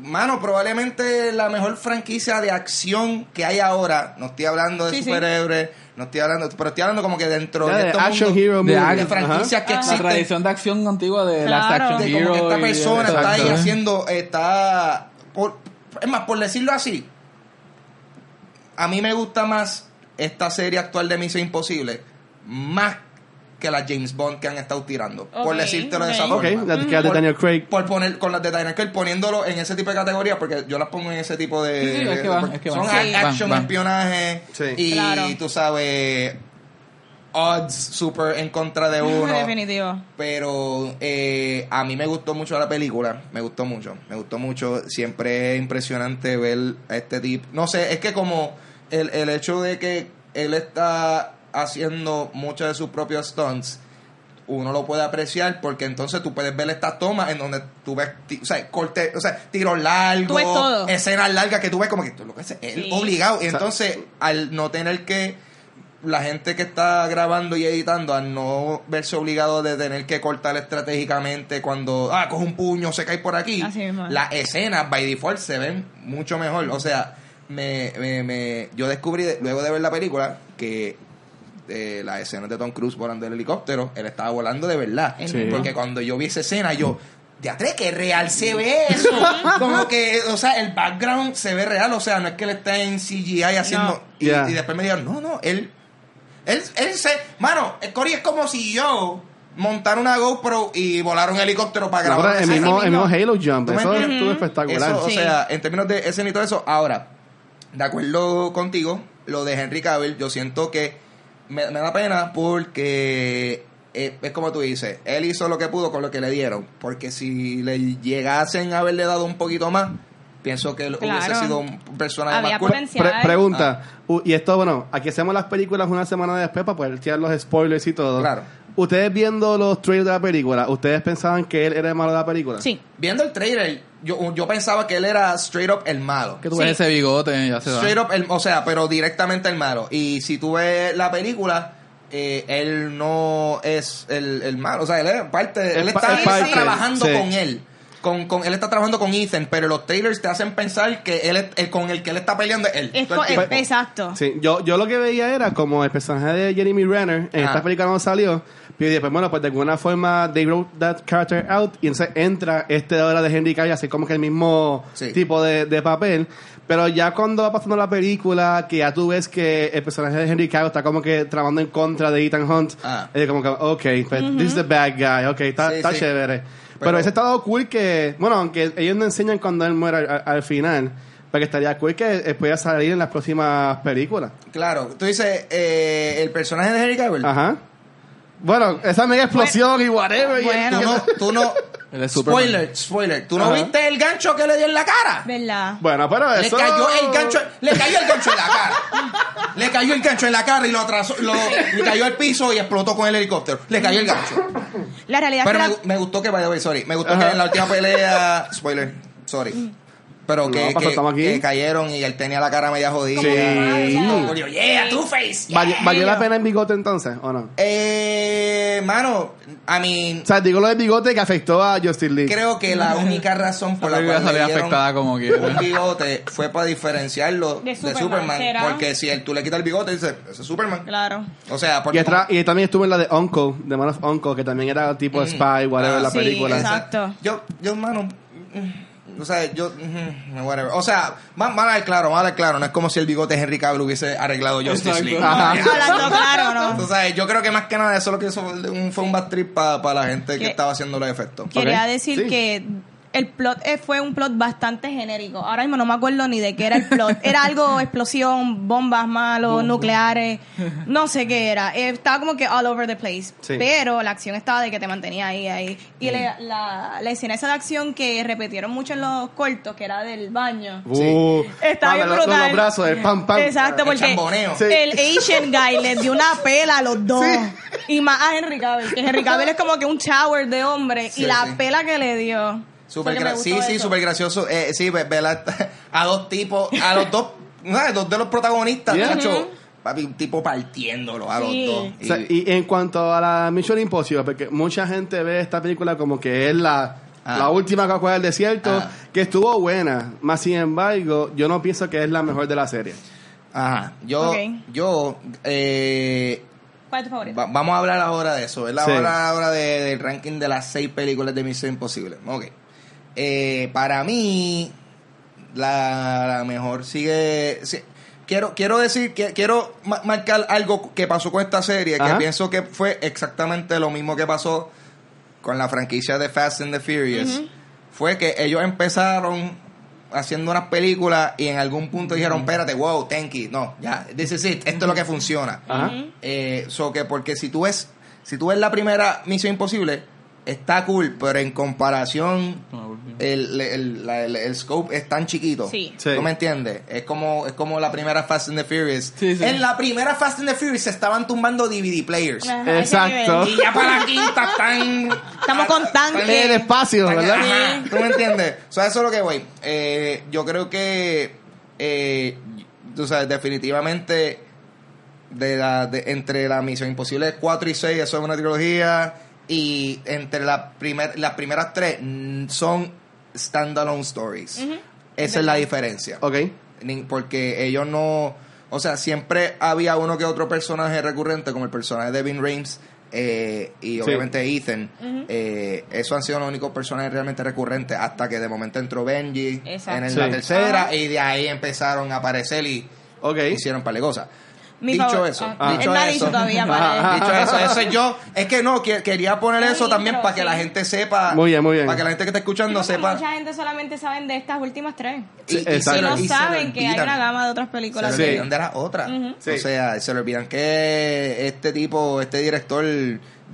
mano, probablemente la mejor franquicia de acción que hay ahora. No estoy hablando de Sí, sí. superhéroes, no estoy hablando, pero estoy hablando como que dentro Ya de, de este action mundo hero de franquicias que Ajá. La existen. tradición de acción antigua de las Claro. action de como que esta persona está ahí haciendo, está, por, es más, por decirlo así, a mí me gusta más esta serie actual de Misión Imposible, más que las James Bond que han estado tirando, por decírtelo de esa forma. la que es de Por- Daniel Craig. Por poner con las de Daniel Craig, poniéndolo en ese tipo de categoría, porque yo las pongo en ese tipo de. Sí, sí, es que van, es que son van. a- Sí. action, Van, van. espionaje Sí. y Claro. tú sabes, odds super en contra de uno. Definitivo. Pero eh, a mí me gustó mucho la película, me gustó mucho, me gustó mucho. Siempre es impresionante ver a este tipo. No sé, es que como el, el hecho de que él está haciendo muchos de sus propios stunts, uno lo puede apreciar porque entonces tú puedes ver estas tomas en donde tú ves, o sea, corte, o sea, tiros largos, Tú ves todo. escenas largas que tú ves como que esto es lo que es él Sí. obligado. Y entonces, al no tener que la gente que está grabando y editando a no verse obligado de tener que cortar estratégicamente cuando ah coge un puño se cae por aquí. Las escenas by default se ven mucho mejor. O sea me, me, me- yo descubrí de- luego de ver la película que eh, las escenas de Tom Cruise volando el helicóptero él estaba volando de verdad. Sí. porque cuando yo vi esa escena yo de atrás que real se ve eso como que o sea el background se ve real. O sea no es que él está en CGI haciendo No. y, Yeah. y después me dijeron no no él él, él se. Mano, el Cory es como si yo montara una GoPro y volara un helicóptero para No, grabar. pero el, mismo, el mismo Halo Jump, ¿Tú me eso estuvo espectacular. Eso, o sea, en términos de escena y todo eso. Ahora, de acuerdo contigo, lo de Henry Cavill, yo siento que me, me da pena porque eh, es como tú dices, él hizo lo que pudo con lo que le dieron. Porque si le llegasen a haberle dado un poquito más, pienso que él hubiese Claro. sido un personaje Había más cool. potencial. Pre- pregunta, Ah. y esto, bueno, aquí hacemos las películas una semana después para poder tirar los spoilers y todo. Claro. Ustedes viendo los trailers de la película, ¿ustedes pensaban que él era el malo de la película? Sí. Viendo el trailer, yo, yo pensaba que él era straight up el malo. Que tú Sí. ves ese bigote ya se da. Straight up, el, o sea, pero directamente el malo. Y si tú ves la película, eh, él no es el, el malo. O sea, él es parte, él está, es él está trabajando sí. con él. Con, con, él está trabajando con Ethan, pero los trailers te hacen pensar que él es el con el que él está peleando es él. Es el exacto. Sí, yo, yo lo que veía era como el personaje de Jeremy Renner en Ah. esta película no salió. Pero después, bueno, pues de alguna forma they wrote that character out y entonces entra este de ahora de Henry Cavill, así como que el mismo Sí. tipo de, de papel. Pero ya cuando va pasando la película, que ya tú ves que el personaje de Henry Cavill está como que trabajando en contra de Ethan Hunt, Ah. es como que, ok, pues, this is the bad guy, ok, está, Sí, está sí. chévere. Pero, ese estado cool que, bueno, aunque ellos no enseñan cuando él muere al, al final, pero que estaría cool que eh, pueda salir en las próximas películas. Claro, tú dices, eh, el personaje de Henry Cavill. Ajá. Bueno, esa mega explosión y whatever. y Bueno. Tú no, tú no, spoiler, spoiler. ¿Tú no Ajá. viste el gancho que le dio en la cara? ¿Verdad? Bueno, pero Le eso... cayó el gancho, le cayó el gancho en la cara. Le cayó el gancho en la cara y lo atrasó, lo, le cayó al piso y explotó con el helicóptero. Le cayó el gancho. La realidad Pero es me, que la- me gustó que vaya, sorry, me gustó Ajá. que en la última pelea, spoiler, sorry. Pero que, No, que- cayeron y él tenía la cara media jodida. Sí. Y yo, yeah, two face. ¿Valió, yeah". valió la pena el bigote entonces o no? Eh, mano, I mean, O sea, digo lo del bigote que afectó a Justin Lee. creo que la única razón por la cual le afectada como quiera. un bigote fue para diferenciarlo de De Superman, porque si él, tú le quitas el bigote dice ese es Superman Claro. o sea Y, porque atrás- y también estuvo en la de Uncle, de Man of Uncle, que también era tipo spy, whatever, Ah, la sí, película. exacto. yo yo mano mm, o sea, yo, whatever. O sea, más mal claro, mal claro. No es como si el bigote de Henry Cavill hubiese arreglado Justice Exacto. League. Hablando claro, ¿no? O sea, yo creo que más que nada eso lo que hizo fue un, fue un bad trip para la gente que Que- estaba haciendo los efectos. Quería decir sí. que el plot eh, fue un plot bastante genérico. Ahora mismo no me acuerdo ni de qué era el plot. Era algo, explosión, bombas malos, nucleares, no sé qué era. Eh, estaba como que all over the place. Sí. Pero la acción estaba de que te mantenía ahí, ahí. Y Mm. la, la, la escena esa de acción que repitieron mucho en los cortos, que era del baño. Uh, Está ah, bien los- los, brutal. brazos, el pam pam. Exacto, El porque. Sí. el Asian guy le dio una pela a los dos. Sí. Y más a Henry Cavill, que Henry Cavill es como que un shower de hombre Sí, y la sí. pela que le dio. Super que gra- sí, sí, súper gracioso. Eh, sí, ver a, a dos tipos, a los dos, ¿sabes? dos de los protagonistas, Yeah. chacho, papi, un tipo partiéndolo a Sí. los dos. O sea, y en cuanto a la Mission Impossible, porque mucha gente ve esta película como que es la, Ah. la última Coca-Cola del desierto, Ah. que estuvo buena, más sin embargo, yo no pienso que es la mejor de la serie. Ajá, yo, yo, eh, ¿Cuál es tu favorito? va- vamos a hablar ahora de eso, ¿verdad? Sí. Vamos a hablar ahora de- del ranking de las seis películas de Misión Imposible. Ok. Eh, para mí, la, la mejor sigue... quiero, quiero decir, que quiero ma- marcar algo que pasó con esta serie, que pienso que fue exactamente lo mismo que pasó con la franquicia de Fast and the Furious. Fue que ellos empezaron haciendo unas películas y en algún punto dijeron, espérate, wow, thank you. No, ya, this is it, esto es lo que funciona. Ajá. Eh, so que porque si tú ves, si tú ves la primera Misión Imposible, está cool, pero en comparación el, el, la- el- el scope es tan chiquito. Sí. Sí. ¿Tú me entiendes? Es como, es como la primera Fast and the Furious. Sí, sí. En la primera Fast and the Furious se estaban tumbando DVD players. Ajá, ese Exacto. nivel. Y ya para la quinta están... Estamos con tanques. están- El espacio, ¿verdad? Ajá, ¿Tú me entiendes? O sea, eso es lo que voy. Eh, yo creo que... Eh, tú sabes, definitivamente... De la, de, entre la Misión Imposible 4 y 6, eso es una trilogía. Y entre la primer, las primeras tres son standalone stories. Esa es la diferencia. Ok. Porque ellos no o sea siempre había uno que otro personaje recurrente como el personaje de Vin Rames eh, y Sí. obviamente Ethan eh, esos han sido los únicos personajes realmente recurrentes hasta que de momento entró Benji Exacto. en el- Sí. la tercera y de ahí empezaron a aparecer y Ok. hicieron par de cosas Mi dicho favor- eso ah, dicho él ha eso dicho todavía, dicho eso eso es yo es que no que- quería poner eso también intro, para que sí. la gente sepa Muy bien, muy bien. para que la gente que está escuchando Porque sepa Mucha gente solamente saben de estas últimas tres. y, y Sí, se no y se saben que hay una gama de otras se películas. le Sí. olvidan de las otras. Sí. O sea, se le olvidan que este tipo, este director,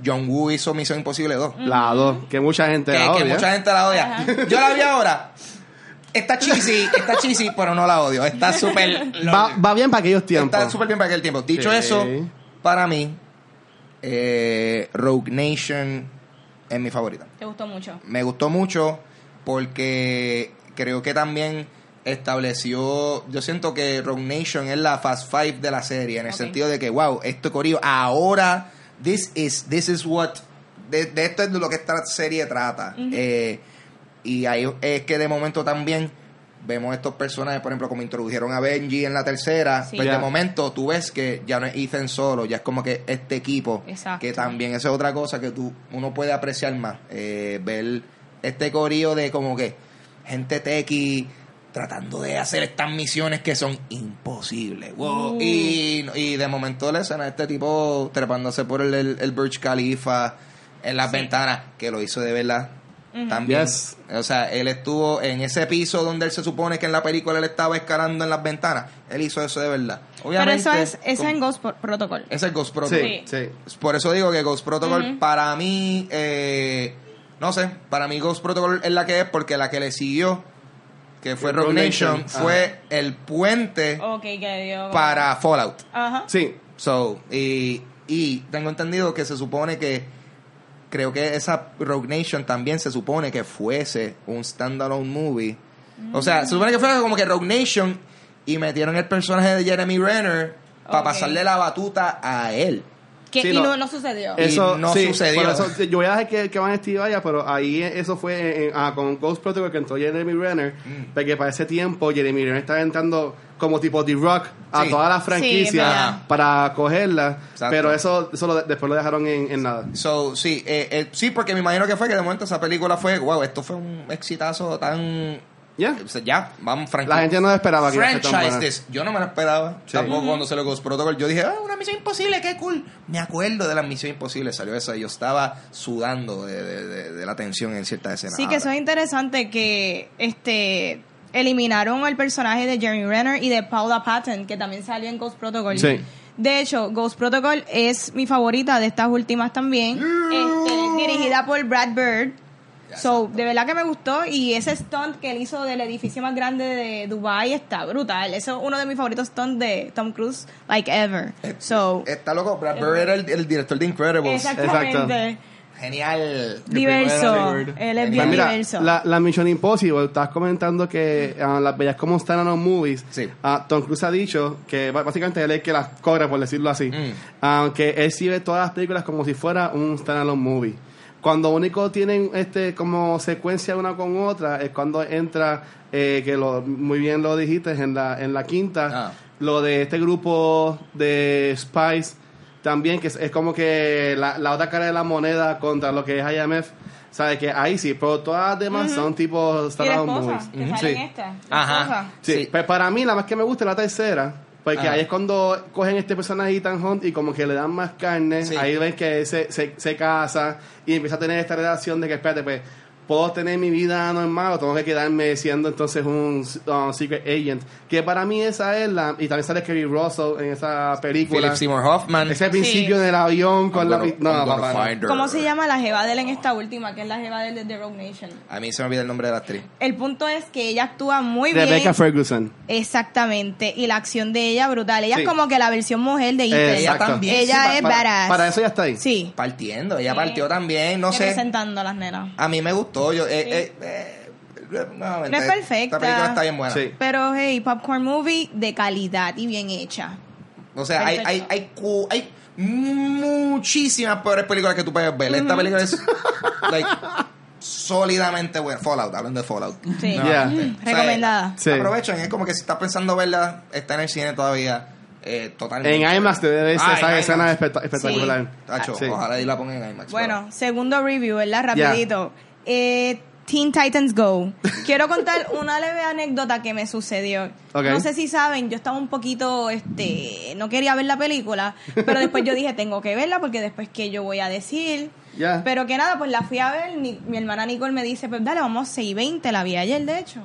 John Woo, hizo Misión Imposible 2. La dos, que mucha gente Que, la que odia. mucha gente la odia. Yo la vi ahora. Está cheesy, está cheesy, pero no la odio. Está súper... Va, va bien para aquellos tiempos. Está súper bien para aquel tiempo. Dicho Sí. eso, para mí, eh, Rogue Nation es mi favorita. Te gustó mucho. Me gustó mucho porque creo que también estableció, yo siento que Rogue Nation es la Fast Five de la serie, en el sentido de que, wow, esto corillo, ahora, this is, this is what, de, de esto es de lo que esta serie trata. Eh, y ahí es que de momento también vemos estos personajes, por ejemplo, como introdujeron a Benji en la tercera, Sí. pues de momento tú ves que ya no es Ethan solo, ya es como que este equipo, Exacto. que también esa es otra cosa que tú uno puede apreciar más, eh, ver este corillo de como que gente tequi tratando de hacer estas misiones que son imposibles. Wow. Uh. Y, y de momento la escena de este tipo trepándose por el, el, el Burj Khalifa en las ventanas, que lo hizo de verdad. También. Yes. O sea, él estuvo en ese piso donde él se supone que en la película él estaba escalando en las ventanas. Él hizo eso de verdad. Pero Obviamente, eso es, eso es como- en Ghost Pro- Protocol. es el Ghost Protocol. Sí, sí. Por eso digo que Ghost Protocol para mí, eh, no sé, para mí Ghost Protocol es la que es porque la que le siguió, que fue Rogue Rogue Nation, Nation. fue el puente Ok, que dio. para Fallout. Ajá. Sí. So, y, y tengo entendido que se supone que creo que esa Rogue Nation también se supone que fuese un standalone movie. O sea, se supone que fuera como que Rogue Nation y metieron el personaje de Jeremy Renner para pasarle la batuta a él. Que, Sí, y no. no, no sucedió. Eso no sí, sucedió. por eso, yo voy a dejar que, que Van Steve vaya, pero ahí eso fue en- ah, con Ghost Protocol que entró Jeremy Renner, Mm. porque para ese tiempo Jeremy Renner estaba entrando como tipo The Rock a Sí. todas las franquicias verdad. para cogerla, Exacto. pero eso, eso lo- después lo dejaron en, en nada. So, sí, eh, eh, sí, porque me imagino que fue que de momento esa película fue, wow, esto fue un exitazo tan... Ya. O sea, ya, vamos, franquicia. La gente no esperaba que iba a ser tan Franchise buena. this. Yo no me lo esperaba. Sí. Tampoco cuando se lo Ghost Protocol. Yo dije, ah, una misión imposible, qué cool. Me acuerdo de la misión imposible. Salió esa y yo estaba sudando de, de- de- de la tensión en ciertas escenas. Sí, que eso es interesante que este eliminaron al personaje de Jeremy Renner y de Paula Patton, que también salió en Ghost Protocol. Sí. De hecho, Ghost Protocol es mi favorita de estas últimas también. Este, dirigida por Brad Bird. So, de verdad que me gustó y ese stunt que él hizo del edificio más grande de Dubai está brutal. Eso es uno de mis favoritos stunts de Tom Cruise, like ever. So, Está loco, Brad Bird era el, el director de Incredibles. exactamente. Genial. Diverso. Él es bien mira, diverso. la, la Mission Impossible, estabas comentando que ah, las veías como stand-alone movies. Sí. Ah, Tom Cruise ha dicho que básicamente él es el que las corre, por decirlo así. Mm. Aunque él sí ve todas las películas como si fuera un stand-alone movie. Cuando único tienen este como secuencia una con otra es cuando entra, eh, que lo, muy bien lo dijiste, en la, en la quinta, Ah. lo de este grupo de Spice también, que es, es como que la, la otra cara de la moneda contra lo que es IMF. ¿Sabes? Que ahí sí, pero todas las demás son tipo movies. que sale Sí. esta. Ajá. Sí, Sí. pues para mí la más que me gusta es la tercera, porque Ah. ahí es cuando cogen este personaje Ethan Hunt y como que le dan más carne, Sí. ahí ven que se, se, se casa y empieza a tener esta relación de que, espérate, pues, puedo tener mi vida normal o tengo que quedarme siendo entonces un uh, secret agent, que para mí esa es la, y también sale Kerry Russell en esa película. Philip Seymour Hoffman. Ese principio del avión con I'm la... gonna- No, papá, no. ¿Cómo se llama la jeva de él en esta última, que es la jeva de él de The Rogue Nation? A mí se me olvida el nombre de la actriz. El punto es que ella actúa muy Rebecca bien. Ferguson. Exactamente. Y la acción de ella brutal. Ella Sí. es como que la versión mujer de. Ella también. Ella sí, es para- badass. Para eso ya está ahí. Sí. Partiendo, ella Sí. partió también, no sé. Representando a las nenas. A mí me gustó. Yo, eh, Sí. eh, eh, No es perfecta. Esta película está bien buena. Sí. Pero, hey, popcorn movie de calidad y bien hecha. O sea, hay, hay, hay, hay muchísimas peores películas que tú puedes ver. Esta película es like, sólidamente buena. Fallout, hablando de Fallout. Sí. Mm, O sea, recomendada. Sí. Aprovechen, es como que si estás pensando verla, está en el cine todavía. Eh, totalmente. En IMAX te debe Ah, esa en escena espectacular. Tacho, Sí. ojalá y la pongan en IMAX. Bueno, segundo review, ¿verdad? Rapidito. Eh, Teen Titans Go. Quiero contar una leve anécdota que me sucedió. No sé si saben, yo estaba un poquito, este, no quería ver la película, pero después yo dije, tengo que verla porque después que yo voy a decir. Pero que nada, pues la fui a ver, mi, mi hermana Nicole me dice, pues dale, vamos 6.20, la vi ayer, de hecho.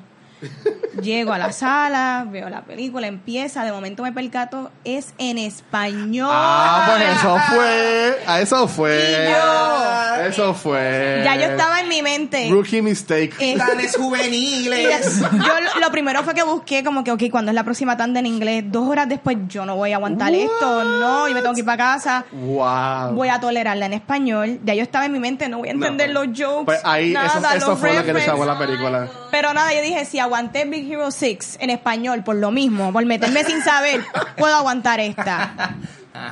Llego a la sala, veo la película, empieza, de momento me percato, es en español. Ah, pues eso fue. A eso fue. Y yo- Eso fue. Ya yo estaba en mi mente. Rookie mistake. eh, juveniles. yo lo- lo primero fue que busqué como que, ok, cuando es la próxima tanda en inglés? Dos horas después yo no voy a aguantar esto, no, yo me tengo que ir para casa. Wow. Voy a tolerarla en español. Ya yo estaba en mi mente, no voy a entender No, los jokes. Pues ahí, nada, eso, eso los fue lo que le chavó la película. Pero nada, yo dije, si aguanté Big Hero 6 en español por lo mismo, por meterme sin saber, puedo aguantar esta.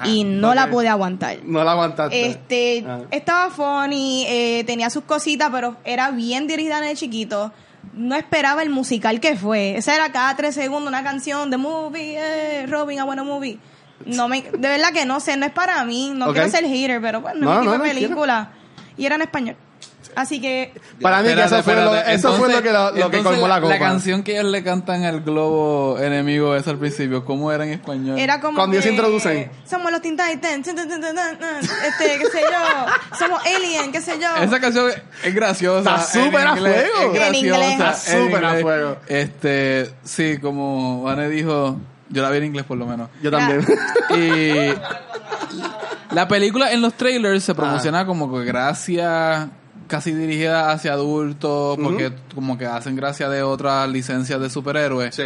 y no la pude aguantar. No la aguantaste. Este, Ah. estaba funny, eh, tenía sus cositas, pero era bien dirigida en el chiquito. No esperaba el musical que fue. Esa era cada tres segundos una canción de movie, eh, Robin, a bueno movie. No me, de verdad que no sé, no es para mí. No Ok. quiero ser hater, pero bueno, No, no, de no, película. Y era en español. Así que, Para mí que eso fue, lo, fue que, lo, lo que entonces, colmó la copa. La canción que ellos le cantan al globo enemigo es al principio, ¿cómo era en español? era como. Cuando ellos se introducen. Somos los Teen Titans. Este, qué sé yo. Somos Alien, qué sé yo. Esa canción es graciosa. Está súper a fuego. Es En inglés. graciosa. Está súper a fuego. Este, sí, como Vane dijo, yo la vi en inglés por lo menos. Yo también. Y la película en los trailers se Ah. promociona como que gracia casi dirigida hacia adultos, porque como que hacen gracia de otras licencias de superhéroes. sí.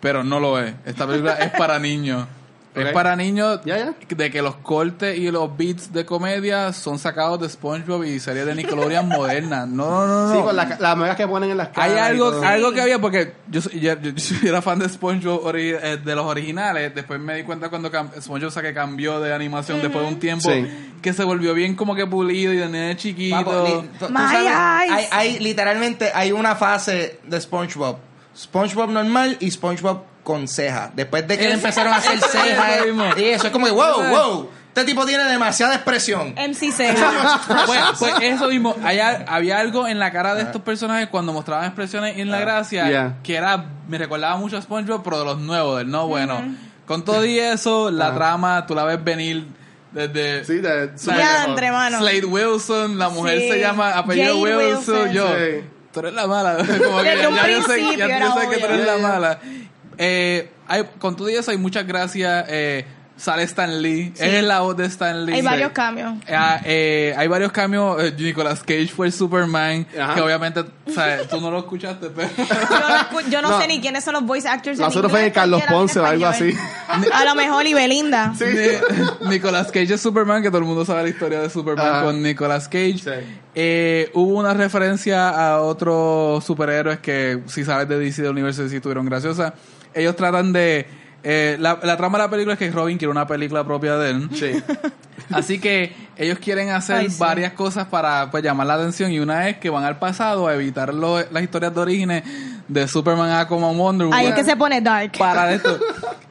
Pero no lo es. Esta película es para niños. Es para niños Ya, ya. de que los cortes y los beats de comedia son sacados de SpongeBob y series de Nickelodeon modernas. No, no, no. Sí, no. con la- las megas que ponen en las caras. Hay algo, algo que había porque yo, soy- yo, yo- yo era fan de SpongeBob ori- eh, de los originales. Después me di cuenta cuando SpongeBob o sea, que cambió de animación después de un tiempo Sí. que se volvió bien como que pulido y de nene chiquito. Papo, tú My sabes, eyes. hay, hay literalmente hay una fase de SpongeBob. SpongeBob normal y SpongeBob con ceja. Después de que le empezaron a hacer cejas mismo. y eso es como que wow, wow. Este tipo tiene demasiada expresión. MC6. pues, pues eso mismo, hay al- había algo en la cara de estos personajes cuando mostraban expresiones en la gracia Yeah. que era, me recordaba mucho a SpongeBob, pero de los nuevos, del no bueno. Con todo y eso, la Ah. trama, tú la ves venir desde... Sí, de. Slade Wilson, la mujer Sí. se llama apellido Wilson, Wilson. yo, Sí. tú eres la mala, como que Desde ya, un ya yo sé, principio ya era yo sé que tú eres la mala. Eh, hay, con todo y eso hay muchas gracias, eh, sale Stan Lee. Él es la voz de Stan Lee. Hay Sí. varios cambios. Ah, eh, hay varios cambios. Eh, Nicolas Cage fue el Superman. Ajá. Que obviamente, o sea, tú no lo escuchaste, pero. Yo no, yo no No. sé ni quiénes son los voice actors. Nosotros fue Carlos Ponce o algo español. A lo mejor y Belinda. Ni- Nicolas Cage es Superman, que todo el mundo sabe la historia de Superman Ajá. con Nicolas Cage. Sí. Eh, hubo una referencia a otros superhéroes que, si sabes de DC, de Universo DC, tuvieron graciosa. Ellos tratan de... eh, la, la trama de la película es que Robin quiere una película propia de él. Sí. Así que ellos quieren hacer Ay, sí. varias cosas para pues, llamar la atención y una es que van al pasado a evitar lo- las historias de orígenes de Superman a como Wonder Woman Ahí es que se pone dark. para esto.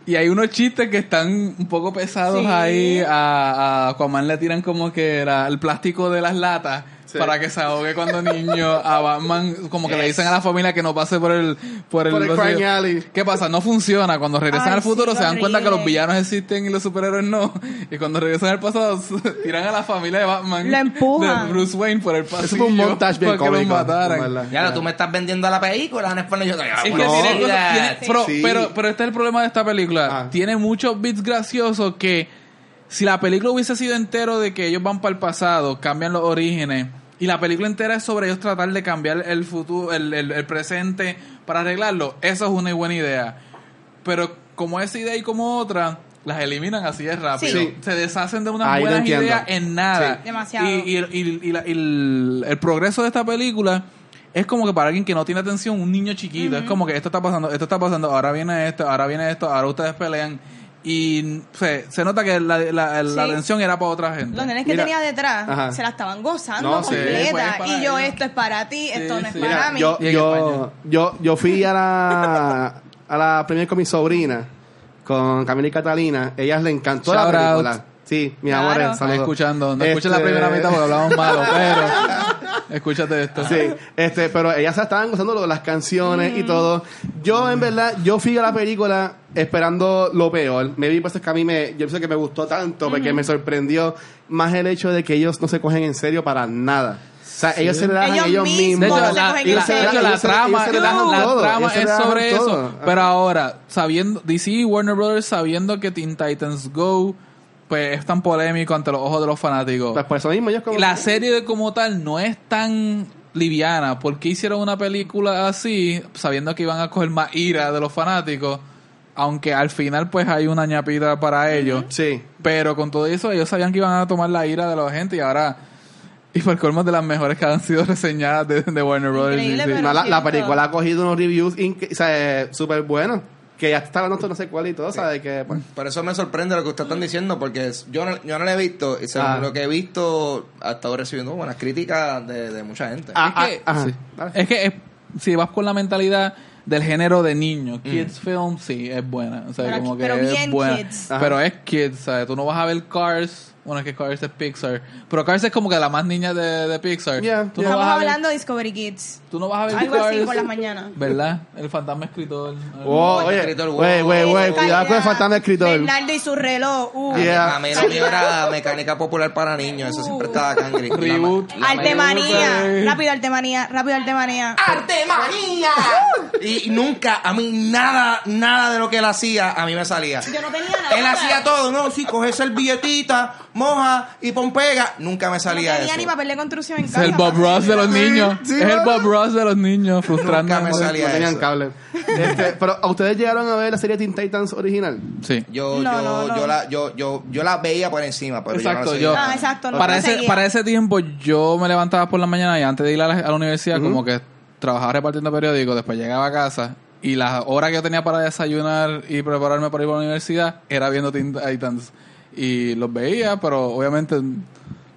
Y hay unos chistes que están un poco pesados Sí. ahí. A, a Aquaman le tiran como que era el plástico de las latas Sí. para que se ahogue cuando niño. A Batman, como que le dicen a la familia que no pase por el. Por el, Por el pasillo. crime alley. ¿Qué pasa? No funciona. Cuando regresan Ay, al futuro sí, se dan cuenta que los villanos existen y los superhéroes no. Y cuando regresan al pasado, tiran a la familia de Batman. Lo empujan. De Bruce Wayne por el pasillo. fue un montage bien para que los cómico, mataran. Ya, tú me estás vendiendo la película, en español yo te digo, Es que bueno, tiene mira, cosas- tiene- pero, Sí. pero, pero este es el problema de esta película. Ah. Tiene muchos bits graciosos que si la película hubiese sido entero de que ellos van para el pasado, cambian los orígenes, y la película entera es sobre ellos tratar de cambiar el futuro, el, el- el presente para arreglarlo, eso es una buena idea. Pero como esa idea y como otra, las eliminan así de rápido. Sí. Se deshacen de unas Ahí buenas ideas en nada. Sí. Demasiado. Y, y- y- y la- y el, el progreso de esta película es como que para alguien que no tiene atención, un niño chiquito, es como que esto está pasando, esto está pasando, ahora viene esto, ahora viene esto, ahora ustedes pelean. Y se, se nota que la, la, la Sí. atención era para otra gente. Los nenes que Mira. tenía detrás Ajá. se la estaban gozando No, sí. completa. Para y yo, ellos. esto es para ti, esto no es sí. para Mira, mí. yo, yo, yo, yo fui a la, a la premier con mi sobrina, con Camila y Catalina. Ellas le encantó Shout la out. película. Sí, mi Claro. amor, Están saludos. escuchando. No escuchen la Este- primera mitad porque hablamos malo, pero escúchate esto. Sí, este, pero ellas se estaban gozando de las canciones y todo. Yo, en verdad, yo fui a la película esperando lo peor. Me vi, pues es que a mí me, yo sé que me gustó tanto porque me sorprendió más el hecho de que ellos no se cogen en serio para nada. O sea, ellos se relajan Ellos ellos, mismos De hecho, la, Ellos se- trama, ellos se la, relajan la todo, trama ellos es sobre todo. eso. Ajá. Pero ahora, sabiendo, DC y Warner Brothers sabiendo que Teen Titans Go pues es tan polémico ante los ojos de los fanáticos. Pues por eso mismo ellos como... La serie de como tal no es tan liviana. ¿Por qué hicieron una película así sabiendo que iban a coger más ira de los fanáticos? Aunque al final pues hay una ñapita para ellos. Sí. Pero con todo eso, ellos sabían que iban a tomar la ira de la gente y ahora. Y por colmo de las mejores que han sido reseñadas de, de Warner Brothers. Sí, sí. la, película ha cogido unos reviews inque- o sea, súper buenos. Que ya está hablando no sé cuál y todo, ¿sabes? Que, pues, Por eso me sorprende lo que ustedes están diciendo, porque yo no, yo no lo he visto, y según Ah. lo que he visto, ha estado recibiendo buenas críticas de, de mucha gente. Ah, es que, ah, ajá. sí. Es que es- si vas con la mentalidad del género de niño, Mm. kids film, sí, es buena. O sea, Pero- como que pero es bien buena. kids. Ajá. Pero es kids, ¿sabes? Tú no vas a ver Cars. Bueno, es que Cars es Pixar. Pero Cars es como que la más niña de, de Pixar. Yeah, tú, yeah. no Estamos vas a ver, hablando de Discovery Kids. tú no vas a ver Algo Cars. así por las mañanas. ¿Verdad? El fantasma escritor. Oh, el oye, escritor, güey, wow. güey, güey, Esa cuidado con el fantasma escritor. Bernardo y su reloj. Uh. Yeah. A mí lo mío era mecánica popular para niños, eso siempre estaba cangri. Reboot. La- la- Artemanía. Rápido, Artemanía. Rápido, Artemanía. ¡Artemanía! Y nunca, a mí nada, nada de lo que él hacía, a mí me salía. Yo no tenía nada. Él hacía todo, ¿no? Sí, coge servilletita, moja y pon pega. Nunca me No salía tenía eso. ni papel de construcción en Es casa. el Bob Ross de los niños. Sí, es el. Bob Ross de los niños, frustrando. Nunca me salía. No tenían eso. cable. Este, pero, ¿a ustedes llegaron a ver la serie Teen Titans original? Sí. Yo, No, yo, no, no. yo, la, yo, yo, yo la veía por encima, pero Exacto, yo yo- no la Ah, seguía. exacto. No para lo ese para ese tiempo yo me levantaba por la mañana y antes de ir a la, a la universidad como que trabajaba repartiendo periódicos después llegaba a casa y las horas que yo tenía para desayunar y prepararme para ir a la universidad era viendo Teen Titans y los veía pero obviamente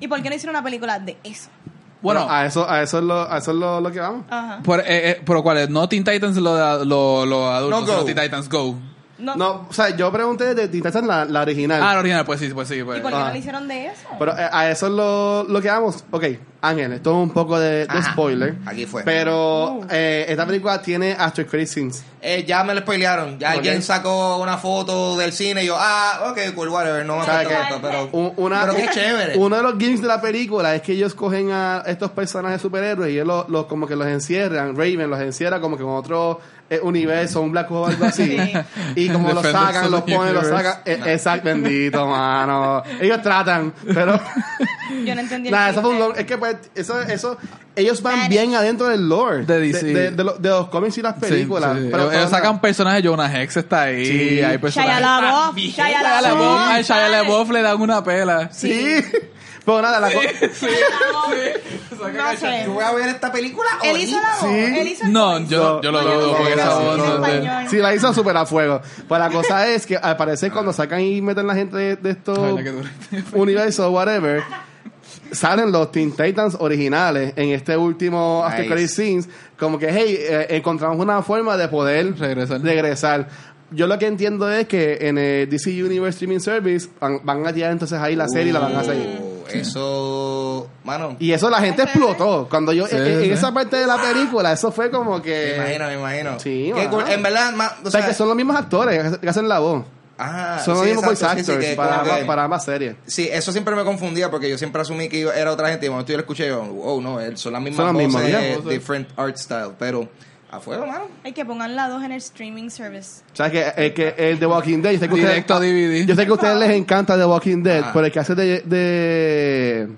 ¿Y por qué no hicieron una película de eso? bueno Pero a eso, a eso es lo, a eso es lo, lo que vamos. Ajá. por, eh, eh, pero cuál es no Teen Titans lo, lo, lo adultos No. Teen Titans Go No. No, o sea, yo pregunté de Teen Titans la, la original. ah la original pues sí pues sí pues. ¿Y por qué Ah. no le hicieron de eso? Pero eh, a eso es lo, lo que vamos. Ok, Ángel, esto es un poco de, de Ajá. spoiler. Aquí fue. Pero eh, esta película tiene After Credit Scenes. Eh, ya me lo spoilearon. Ya alguien sacó una foto del cine y yo, ah, ok, cool, whatever. No me tanto, pero. Un- una- pero qué chévere. Uno de los gimmicks de la película es que ellos cogen a estos personajes superhéroes y ellos los, los- como que los encierran, Raven los encierra como que en otro universo, un Black Hole o algo así. Y como los Defenders sacan, the ponen, los Universe. sacan. Eh, Exacto, bendito, mano. Ellos tratan, pero... Yo no entendí el Nada, eso fue un long- es que pues, eso, eso, ellos van Spanish. bien adentro del lore De DC. de, de lo- de los cómics y las películas. Sí, sí. Pero- ellos, ellos sacan personajes, Jonah Hex está ahí, Sí. hay personajes. Shia LaBeouf. Shia LaBeouf, ay, Shia. LaBeouf le dan una pela. Sí. Pero nada, la co- No sé. Yo voy a ver esta película. Él hizo la voz. Sí. Él hizo el No, voice. yo, yo lo No, dudo no porque esa sí, voz en no es de- español. Sí, la hizo súper a fuego. Pues la cosa es que al parecer cuando sacan y meten la gente de, de estos Ay, la que dura. universos, whatever, salen los Teen Titans originales en este último After Nice. Credit Scenes. Como que, hey, eh, encontramos una forma de poder Regresar. regresar. Yo lo que entiendo es que en el DC Universe Streaming Service van, van a tirar entonces ahí la serie y la van a seguir. Uh, Eso, mano. Y eso la gente explotó. Cuando yo, Sí, en, en sí. esa parte de la película, eso fue como que... Me imagino, me imagino. Sí, mano. cool. En verdad, ma- o O sea, sea, que son los mismos actores que hacen la voz. ah, Son los sí, mismos voice exacto, sí, sí, actors que para, como que- para ambas series. Sí, eso siempre me confundía porque yo siempre asumí que era otra gente y momento yo lo escuché yo, oh no, él- son las mismas Son las mismas, voces, ya. different art style, pero a fuego, mano. Hay que pongan la dos en el streaming service. O sea, que, el, que el de Walking Dead, yo sé que, ustedes, Directo a DVD. yo sé que a ustedes les encanta The Walking Dead, Ah. pero el que hace de... de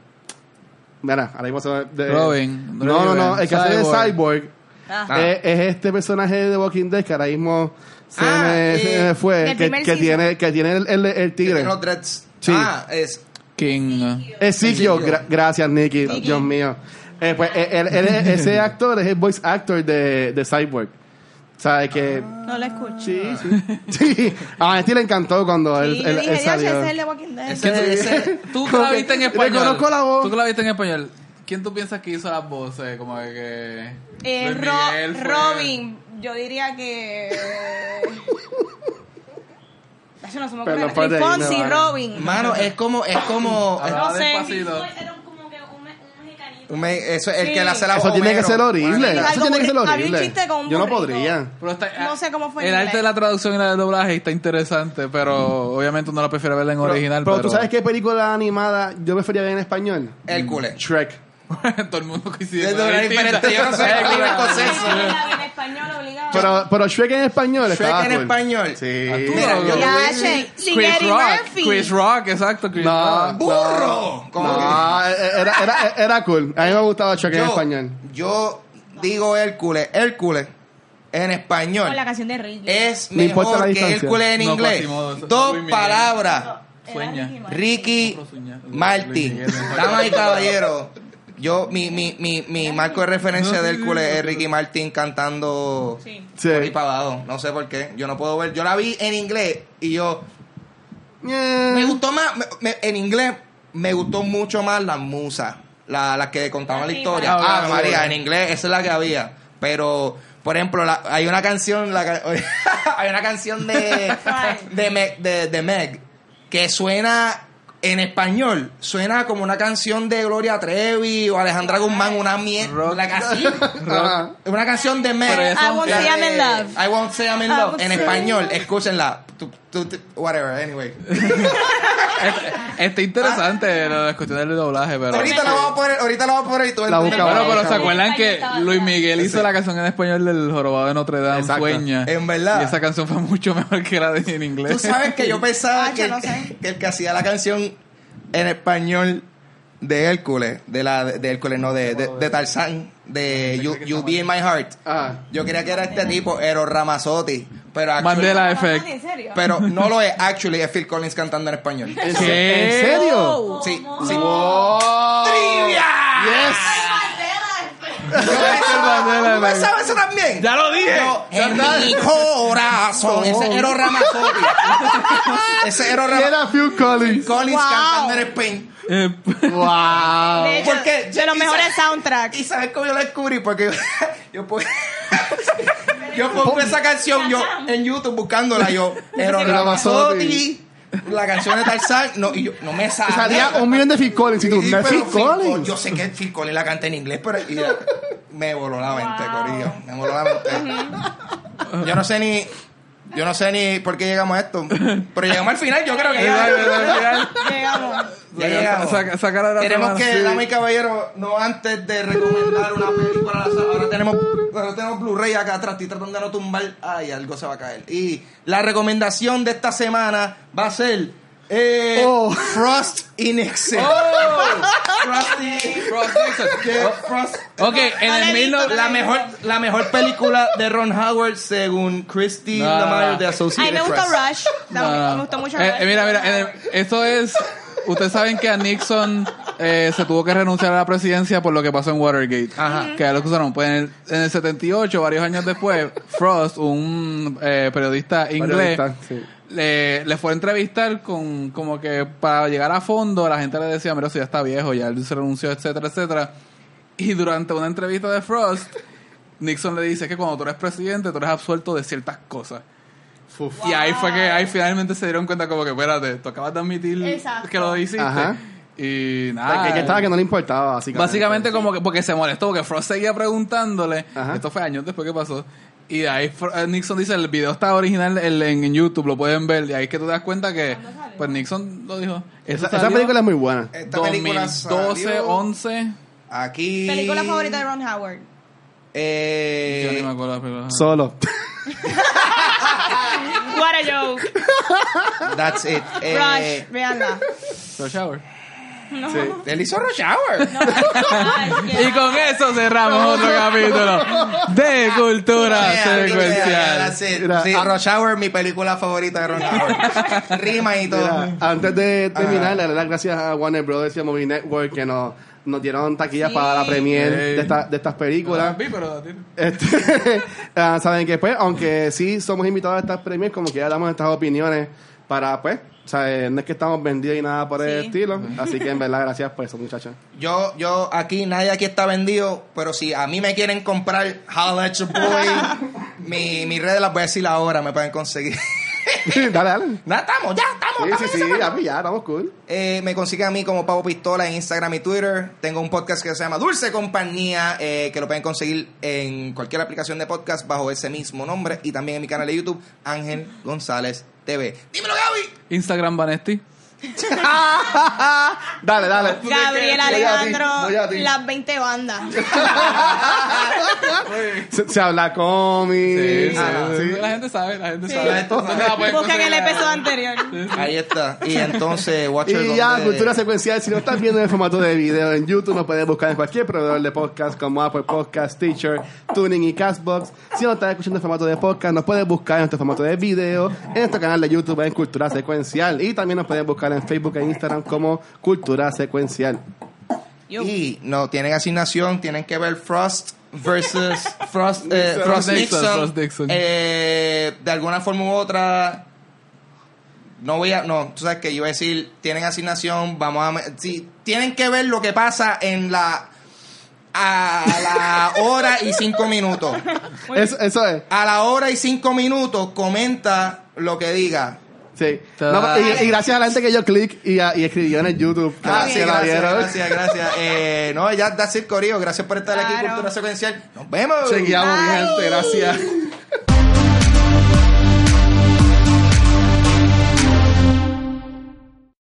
mira, ahora mismo se me- de, Robin, No, no, no, el que hace de Cyborg. Cyborg Ah. es, es este personaje de The Walking Dead que ahora mismo se, Ah, me, eh, se me fue, que, que tiene, que tiene el, el, el tigre. Tiene los dreads. Sí. Ah, es King. Ezekiel, Ezekiel. gra- gracias Nicky, Nicky. Dios mío. Eh, pues él- él- él- ese actor es el voice actor de, de Cyborg. O sea, es que... No la escucho. Sí, sí. sí. A Vanetti le encantó cuando él, Sí, él, yo dije, él Dios, salió. ese es el de Walking Dead. Ese- ese- Tú que la viste en español. reconozco la voz. Tú que la viste en español. ¿Quién tú piensas que hizo las voces? Como que. que Eh, Luis Ro- Miguel fue- Robin, yo diría que. Eso no se me Pero ocurre. no fue de Luis ahí, Fonsi, no, vale. Robin. Mano, es como, es como, Hablaba No sé. despacito. Era un, un me- eso es el Sí. que le hace la Eso tiene que Homero. ser horrible. Eso algo tiene que ser burri- había un horrible. chiste con un Yo no burrito. podría. Pero está- No sé cómo fue en El arte inglés. de la traducción y la del doblaje está interesante, pero obviamente uno la prefiere verla en Pero, original. pero Pero, tú sabes qué película animada yo prefería ver en español? Hércules. Shrek. Todo el mundo coincide. Con diferente, yo no soy Eh, claro. escocés. En. Pero, pero Shrek en español Shrek en cool. español. Sí. Arturo. Mira, yo Ya, Chris Eddie Rock. Murphy. Chris Rock, exacto. Chris No. Rock. ¡Burro! Como que- No, era, era, era cool. A mí me gustaba Shrek en yo, español. yo digo Hércules, Hércules en español Con la canción de Ricky. es No importa la mejor que. Hércules en No, inglés. Dos palabras. Sueña. Ricky. Martin, damas y caballeros. Yo, mi, mi, mi, mi marco de referencia de Hércules es Ricky Martin cantando Sí. Sí. por ahí para abajo. No sé por qué. Yo no puedo ver. Yo la vi en inglés y yo. Yeah. Me gustó más. me- me- en inglés me gustó mucho más las musas. La- Las que contaban la historia. Ah, Ah, María, en inglés, esa es la que había. Pero, por ejemplo, la- hay una canción. La, ca- hay una canción de. ¿Cuál? de, Meg, de, de Meg que suena. En español, suena como una canción de Gloria Trevi o Alejandra Guzmán, una mierda. Rock. La así. Ajá. Una canción de. Pero eso- I won't say I'm in love. I won't say I'm in love. En español, escúchenla. Tu- tu- tu- whatever, anyway. Está, está interesante la cuestión del doblaje, pero. ahorita la vamos a poner, ahorita la vamos a poner y tú La buscamos. Bueno, pero ¿se acuerdan que Luis. Miguel hizo la canción en español del Jorobado de Notre Dame, Exacto. Sueña? En verdad. Y esa canción fue mucho mejor que la de en inglés. Tú sabes que yo pensaba Ah, que, yo el, no sé. que el que hacía la canción en español de Hércules, de la de Hércules, no, de, de, de Tarzán, de you, You Be in My Heart. Ah. Yo creía que era este tipo, Eros Ramazzotti, pero actually- Mandela ¿En Effect. serio? pero no lo es, actually es Phil Collins cantando en español. ¿En. ¿En serio? Sí, sí. Oh. ¡Trivia! Yes. ¿Tú me sabes eso también? Ya lo dije. Yo, en mi corazón. Ese Eros Ramazzotti. Ese Eros Y Ramazzotti. era Phil Collins. Collins Wow. cantando en Spain. Eh, Wow. De hecho, Porque- de los y mejores soundtracks. ¿Y sabes cómo yo lo descubrí? Porque yo, yo, pon- yo pongo esa canción yo en YouTube buscándola yo. Eros Ramazzotti. La canción de Tarzán, no, y yo, no me sabía. Salía un millón de Phil Collins y tú, Sí, no es Phil Collins. Col- Yo sé que Phil Collins la canta en inglés, pero y, eh, me voló la mente, Corillo. Me voló la mente. Yo no sé ni. Yo no sé ni por qué llegamos a esto. Pero llegamos al final, yo creo que ya. Llegamos. Ya llegamos. Saca- sacar a la Tenemos semana. que, Sí. dame y caballero, no antes de recomendar una película ahora tenemos, ahora tenemos Blu-ray acá atrás, estoy tratando de no tumbar, ay, algo se va a caer. Y la recomendación de esta semana va a ser eh, Oh. Frost in Excess. Frosty, Frost Nixon. Ok, en No el la he mil visto, no- la mejor, la mejor película de Ron Howard según Christy No, de Associated mí me gustó Press. Rush. Me gustó mucho Eh, Rush. eh, mira, mira, en el- esto es. Ustedes saben que a Nixon eh, se tuvo que renunciar a la presidencia por lo que pasó en Watergate. Ajá. Que a lo que usaron. Pues en el, en el 78, varios años después, Frost, un eh, periodista inglés, Periodista, sí. Le, le fue a entrevistar con como que para llegar a fondo, la gente le decía, mira, si ya está viejo, ya él se renunció, etcétera, etcétera. Y durante una entrevista de Frost, Nixon le dice que cuando tú eres presidente, tú eres absuelto de ciertas cosas. Uf. Y ahí fue que ahí finalmente se dieron cuenta como que, espérate, tú acabas de admitir Exacto. que lo hiciste. Ajá. Y O sea, nada. que, que estaba que no le importaba, básicamente. Básicamente como que porque se molestó, porque Frost seguía preguntándole. Ajá. Esto fue años después que pasó. Y de ahí eh, Nixon dice, el video está original en, en YouTube, lo pueden ver. Y ahí es que tú te das cuenta que, pues Nixon lo dijo. Esa, esa película es muy buena. Esta película 2012, salió 11. Aquí. Película favorita de Ron Howard. Eh, Yo ni me acuerdo de la película. Solo. What a joke. That's it. Eh, Rush, véanla. Rush Hour. Sí. Él hizo Rush Hour. Qué Y con eso cerramos otro capítulo de Cultura Yeah, yeah, Secuencial. Mira, Sí, ah- Rush Hour, mi película favorita de Ron Howard. Rima y todo. Mira, antes de terminar, le doy las gracias a Warner Brothers y a Movie Network que nos, nos dieron taquillas Sí. para la premiere Sí. de, esta- de estas películas. Vi, pero Este, ah, saben que pues, aunque sí somos invitados a estas premiers, como que ya damos estas opiniones para pues, o sea, eh, no es que estamos vendidos y nada por el Sí. estilo. Así que en verdad, gracias por eso, muchachos. Yo, yo, aquí, nadie aquí está vendido, pero si a mí me quieren comprar Holla at Your Boy, mi, mis redes las voy a decir ahora, me pueden conseguir. dale, dale. Nada, estamos, ya, estamos. Sí, estamos sí, sí, ya, ya, estamos cool. Eh, me consiguen a mí como Pavo Pistola en Instagram y Twitter. Tengo un podcast que se llama Dulce Compañía, eh, que lo pueden conseguir en cualquier aplicación de podcast bajo ese mismo nombre. Y también en mi canal de YouTube, Ángel González TV. Dímelo, Gaby. Instagram Vanesti. Dale, dale. Gabriel Alejandro, las 20 bandas. Se, se habla cómic. Sí, sí, Ah, sí. sí. La gente sabe, la gente Sí. sabe. Esto- ¿Dónde la pueden Buscan el episodio anterior. Ahí está. Y entonces, Watcher, Y ya, ¿dónde- cultura secuencial. Si no estás viendo en el formato de video en YouTube, nos puedes buscar en cualquier proveedor de podcast como Apple Podcast, Teacher, Tuning y Castbox. Si no estás escuchando en formato de podcast, nos puedes buscar en nuestro formato de video en nuestro canal de YouTube en Cultura Secuencial. Y también nos pueden buscar en Facebook e Instagram como Cultura Secuencial. Yo. Y no tienen asignación, tienen que ver Frost versus Frost, eh. Frost Nixon, Nixon. Frost Nixon. Eh, de alguna forma u otra. No voy a, no, tú sabes que yo iba a decir, tienen asignación, vamos a, sí, tienen que ver lo que pasa en la, a la hora y cinco minutos. Eso, eso es. A la hora y cinco minutos comenta lo que diga. Sí. No, y, y gracias a la gente que dio clic y, y escribió en el YouTube. que Ah, sí, la gracias, vieron. gracias, gracias. Eh, no, ya, that's it, Corillo. Gracias por estar aquí, Claro. Cultura Secuencial. Nos vemos. Chequeamos, mi gente. Gracias.